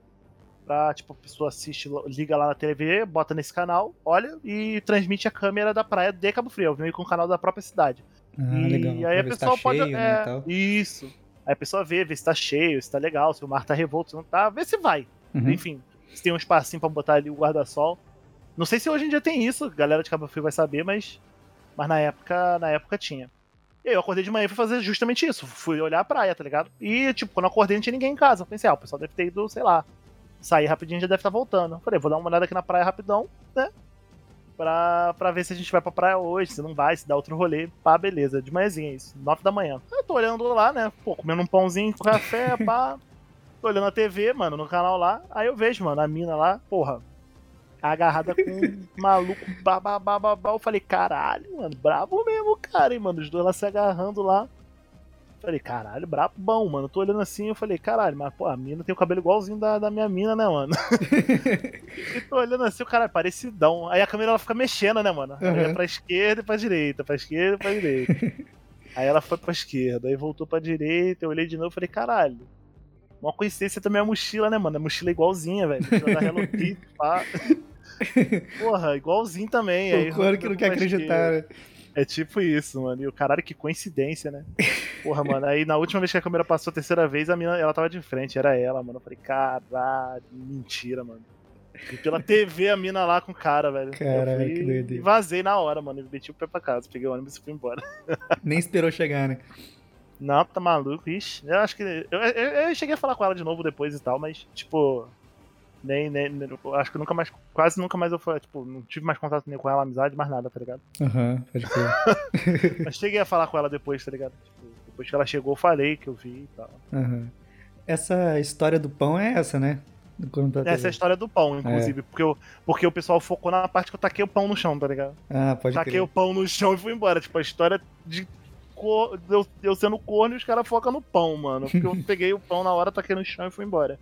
Pra, tipo, a pessoa assiste, liga lá na TV, bota nesse canal, olha e transmite a câmera da praia de Cabo Frio, meio com o canal da própria cidade. Ah, e legal. aí Pra a pessoa tá pode. cheio, né, é, tal. Isso. Aí a pessoa vê, vê se tá cheio, se tá legal, se o mar tá revolto, se não tá, vê se vai. Uhum. Enfim, se tem um espacinho pra botar ali o guarda-sol. Não sei se hoje em dia tem isso, a galera de Cabo Frio vai saber, mas, mas na época na época tinha. E aí eu acordei de manhã e fui fazer justamente isso. Fui olhar a praia, tá ligado? E, tipo, quando eu acordei não tinha ninguém em casa. Eu pensei, ah, o pessoal deve ter ido, sei lá, sair rapidinho já deve estar voltando. Eu falei, vou dar uma olhada aqui na praia rapidão, né? Pra, pra ver se a gente vai pra praia hoje, se não vai, se dá outro rolê. Pá, beleza. De manhãzinha isso, nove da manhã. Eu tô olhando lá, né? Pô, comendo um pãozinho com café, *laughs* pá. Tô olhando a TV, mano, no canal lá. Aí eu vejo, mano, a mina lá, porra, agarrada com um *laughs* maluco, babá, babá. Eu falei, caralho, mano, brabo mesmo, cara, hein, mano. Os dois lá se agarrando lá. Falei, caralho, brabo bom, mano. Tô olhando assim, eu falei, caralho, mas, pô, a mina tem o cabelo igualzinho da, da minha mina, né, mano? *laughs* e tô olhando assim, o cara é parecidão. Aí a câmera ela fica mexendo, né, mano? Ela Uhum. pra esquerda e pra direita, pra esquerda e pra direita. *laughs* aí ela foi pra esquerda, aí voltou pra direita, eu olhei de novo e falei, caralho. Uma coincidência também é a mochila, né, mano? A mochila é igualzinha, velho. Mochila da Hello *laughs* Kitty, pá. Porra, igualzinho também. Aí O corno que não quer acreditar, né? É tipo isso, mano. E o caralho, que coincidência, né? Porra, mano. Aí na última vez que a câmera passou a terceira vez, a mina, ela tava de frente, era ela, mano. Eu falei, caralho, mentira, mano. E pela TV a mina lá com o cara, velho. Caralho, fui que doideira. E vazei na hora, mano. E meti o pé pra casa, peguei o ônibus e fui embora. Nem esperou chegar, né? Não, tá maluco, ixi. Eu acho que. Eu, eu- eu cheguei a falar com ela de novo depois e tal, mas, tipo. Nem, nem, acho que nunca mais. Quase nunca mais eu fui. Tipo, não tive mais contato nem com ela, amizade, mais nada, tá ligado? Aham, pode crer. *laughs* Mas cheguei a falar com ela depois, tá ligado? Tipo, depois que ela chegou, eu falei que eu vi e tal. Aham. Essa história do pão é essa, né? Pela Essa é a história do pão, inclusive, porque, eu, porque o pessoal focou na parte que eu taquei o pão no chão, tá ligado? Ah, pode taquei crer. o pão no chão e fui embora. Tipo, a história de cor, eu, eu sendo corno e os caras focam no pão, mano. Porque eu *laughs* peguei o pão na hora, taquei no chão e fui embora.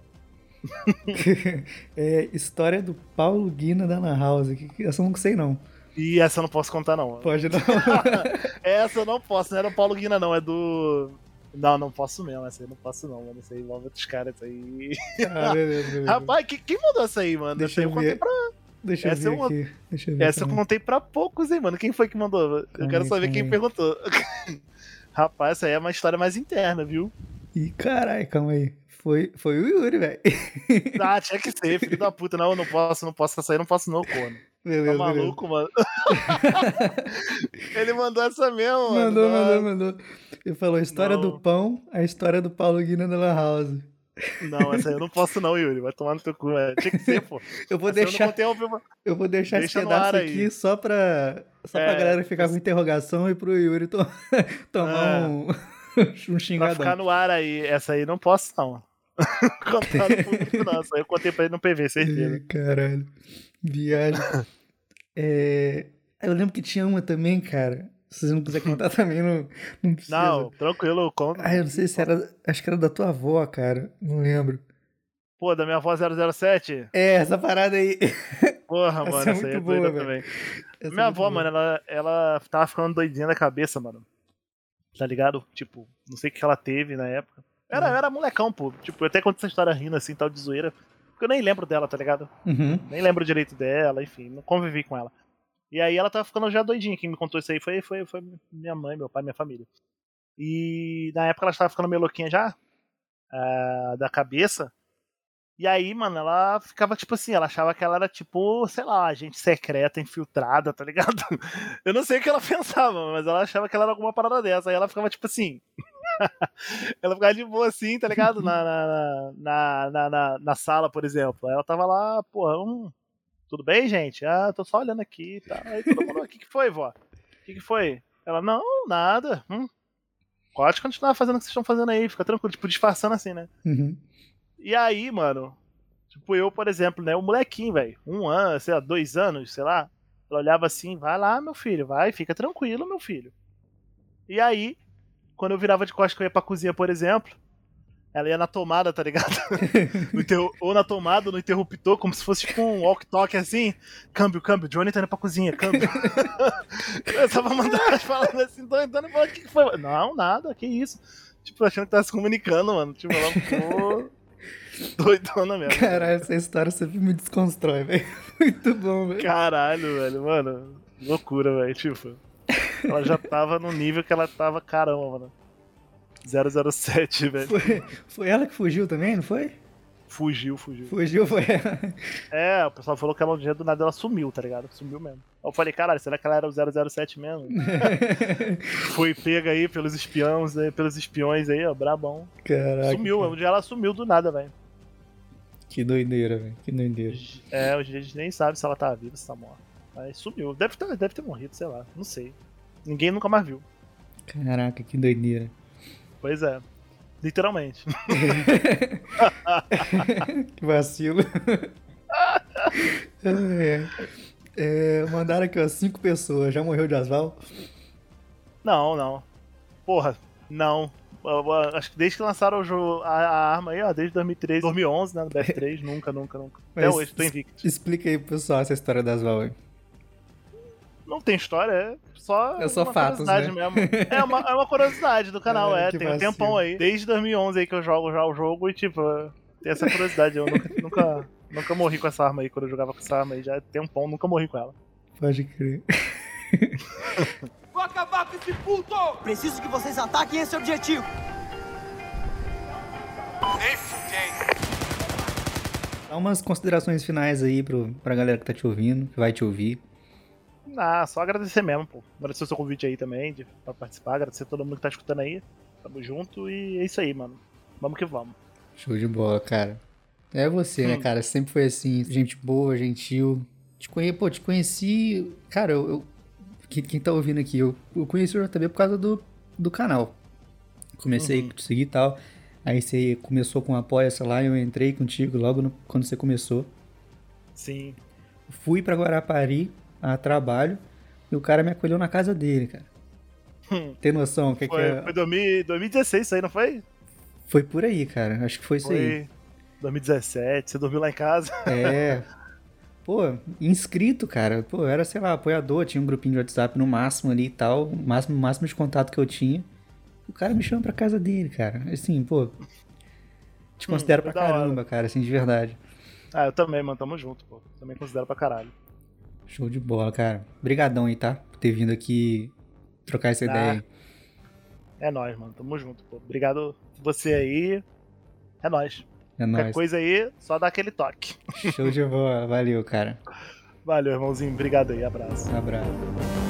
*laughs* é história do Paulo Guina da Ana House. Essa eu não sei, não. E essa eu não posso contar, não. Pode não. *laughs* essa eu não posso, não é do Paulo Guina, não, é do. Não, não posso mesmo, essa aí eu não posso não, mano. Essa aí envolve outros caras, aí. ah, beleza, beleza. Rapaz, que- quem mandou essa aí, mano? Deixa eu eu contei pra. Deixa eu essa ver é uma- aqui. Deixa eu ver. Essa eu calma. contei pra poucos, hein, mano. Quem foi que mandou? Eu Calma quero aí, saber quem perguntou. *laughs* Rapaz, essa aí é uma história mais interna, viu? Ih, caralho, calma aí. Foi, foi o Yuri, velho. Ah, *laughs* tinha que ser, filho da puta. Não, eu não posso, não posso essa aí, não posso não, corno. Tá Beleza, beleza. maluco, mano? *laughs* Ele mandou essa mesmo, mano. Mandou, mandou, mandou. Ele falou a história Não. do pão, a história do Paulo Guina da Lan House. Não, essa aí eu não posso não, Yuri. Vai tomar no teu cu, velho. Tinha que ser, pô. Eu vou Essa eu deixar, ao vivo. eu vou deixar Deixa esse pedaço ar aí. aqui só pra, só pra É, galera ficar com interrogação e pro Yuri to- *laughs* tomar É. um, *laughs* um Pra xingadão. ficar no ar aí. Essa aí não posso, não. *laughs* Contar no público, não. Essa aí eu contei pra ele no PV, certeza. Caralho. Viagem. É, Eu lembro que tinha uma também, cara. Se você não quiser contar *laughs* também, não, não precisa. Não, tranquilo, eu conto. Ah, eu não sei se era. Acho que era da tua avó, cara. Não lembro. Pô, da minha avó 007? É, essa parada aí. *laughs* Porra, Essa mano, é essa aí é muito boa, doida velho. também. Essa é minha muito avó, boa. mano, ela, ela tava ficando doidinha da cabeça, mano. Tá ligado? Tipo, não sei o que ela teve na época. Era, Uhum. era molecão, pô. Tipo, eu até conto essa história rindo assim, tal de zoeira. Porque eu nem lembro dela, tá ligado? Uhum. Nem lembro direito dela, enfim, não convivi com ela. E aí ela tava ficando já doidinha. Quem me contou isso aí foi, foi, foi minha mãe, meu pai, minha família. E na época ela estava ficando meio louquinha já, ah, da cabeça. E aí, mano, ela ficava tipo assim, ela achava que ela era tipo, sei lá, agente secreta, infiltrada, tá ligado? *laughs* Eu não sei o que ela *laughs* pensava, mas ela achava que ela era alguma parada dessa. Aí ela ficava tipo assim. *laughs* ela ficava de boa assim, tá ligado? Na, na, na, na, na, na sala, por exemplo. Aí ela tava lá, porra, hum, tudo bem, gente? Ah, tô só olhando aqui tá. Aí todo mundo, o que, que foi, vó? O que, que foi? Ela, não, nada. Hum. Pode continuar fazendo o que vocês estão fazendo aí, fica tranquilo, tipo, disfarçando assim, né? Uhum. E aí, mano, tipo, eu, por exemplo, né, o molequinho, velho, um ano, sei lá, dois anos, sei lá, ela olhava assim, vai lá, meu filho, vai, fica tranquilo, meu filho. E aí, quando eu virava de costas que eu ia pra cozinha, por exemplo, ela ia na tomada, tá ligado? *laughs* ou na tomada, ou no interruptor, como se fosse tipo um walk-talk assim. Câmbio, câmbio, Johnny tá indo pra cozinha, câmbio. *laughs* Começava a mandar as palavras assim, tô entrando e falando, o que foi? Não, nada, que isso. Tipo, achando que tava se comunicando, mano. Tipo, ela ficou doidona mesmo. Caralho, essa história sempre me desconstrói, velho. *laughs* Muito bom, velho. Caralho, velho, mano. Loucura, velho. Tipo, ela já tava no nível que ela tava, caramba, mano. 007, velho. Foi, foi ela que fugiu também, não foi? Fugiu, fugiu. Fugiu, foi ela. É, o pessoal falou que ela um dia do nada ela sumiu, tá ligado? Sumiu mesmo. Eu falei, caralho, será que ela era o 007 mesmo? *laughs* Foi pega aí pelos espiões, aí, pelos espiões aí, ó, brabão. Caraca. Sumiu, um dia ela sumiu do nada, velho. Que doideira, velho. Que doideira. É, hoje a gente nem sabe se ela tá viva, se tá morta. Mas sumiu. Deve ter, deve ter morrido, sei lá. Não sei. Ninguém nunca mais viu. Caraca, que doideira. Pois é. Literalmente. *laughs* que vacilo. *laughs* é, é, mandaram aqui, ó, cinco pessoas. Já morreu de Asval? Não, não. Porra, não. Eu- eu Acho que desde que lançaram o jogo, a, a arma aí, ó, desde 2013, 2011, né, no BF3, nunca, nunca, nunca. Até Mas- hoje, tô invicto. Explica aí pro pessoal essa história das Asval aí. Não tem história, é só, É só uma fatos, curiosidade né? mesmo. É uma, é uma curiosidade do canal, *laughs* é. que Tem um tempão aí. Desde 2011 aí que eu jogo já o jogo e, tipo, tem essa curiosidade. Eu nunca, nunca, nunca morri com essa arma aí. Quando eu jogava com essa arma aí, já tem um pão, nunca morri com ela. Pode crer. *laughs* Vou acabar com esse puto! Preciso que vocês ataquem esse objetivo. Nem fudei. Dá umas considerações finais aí pro, pra galera que tá te ouvindo, que vai te ouvir. Ah, só agradecer mesmo, pô. Agradecer o seu convite aí também, de, pra participar. Agradecer a todo mundo que tá escutando aí. Tamo junto e é isso aí, mano. Vamos que vamos. Show de bola, cara. É você, né, Hum. cara? Sempre foi assim, gente boa, gentil. Te conhe... Pô, te conheci. Cara, eu. eu- Quem, tá ouvindo aqui, eu, eu conheci o JB por causa do, do canal. Comecei Uhum. a te seguir e tal. Aí você começou com apoia-se lá, eu entrei contigo logo no- quando você começou. Sim. Fui pra Guarapari a trabalho e o cara me acolheu na casa dele, cara. Hum. Tem noção o que, que Foi, é? foi 2000 2016 isso aí, não foi? Foi por aí, cara. Acho que foi isso aí. Foi 2017. Você dormiu lá em casa. *laughs* É. Pô, inscrito, cara. Pô, eu era, sei lá, apoiador, tinha um grupinho de WhatsApp no máximo ali e tal. O máximo, máximo de contato que eu tinha. O cara me chama pra casa dele, cara. Assim, pô. Te considero foi pra da hora. caramba, cara, assim, de verdade. Ah, eu também, mano. Tamo junto, pô. Também considero pra caralho. Show de bola, cara. Obrigadão aí, tá? Por ter vindo aqui trocar essa Ah, ideia aí. É nóis, mano. Tamo junto, pô. Obrigado você aí. É nóis. É Qualquer nóis. coisa aí, só dá aquele toque. Show de bola. Valeu, cara. Valeu, irmãozinho. Obrigado aí. Abraço. Um abraço.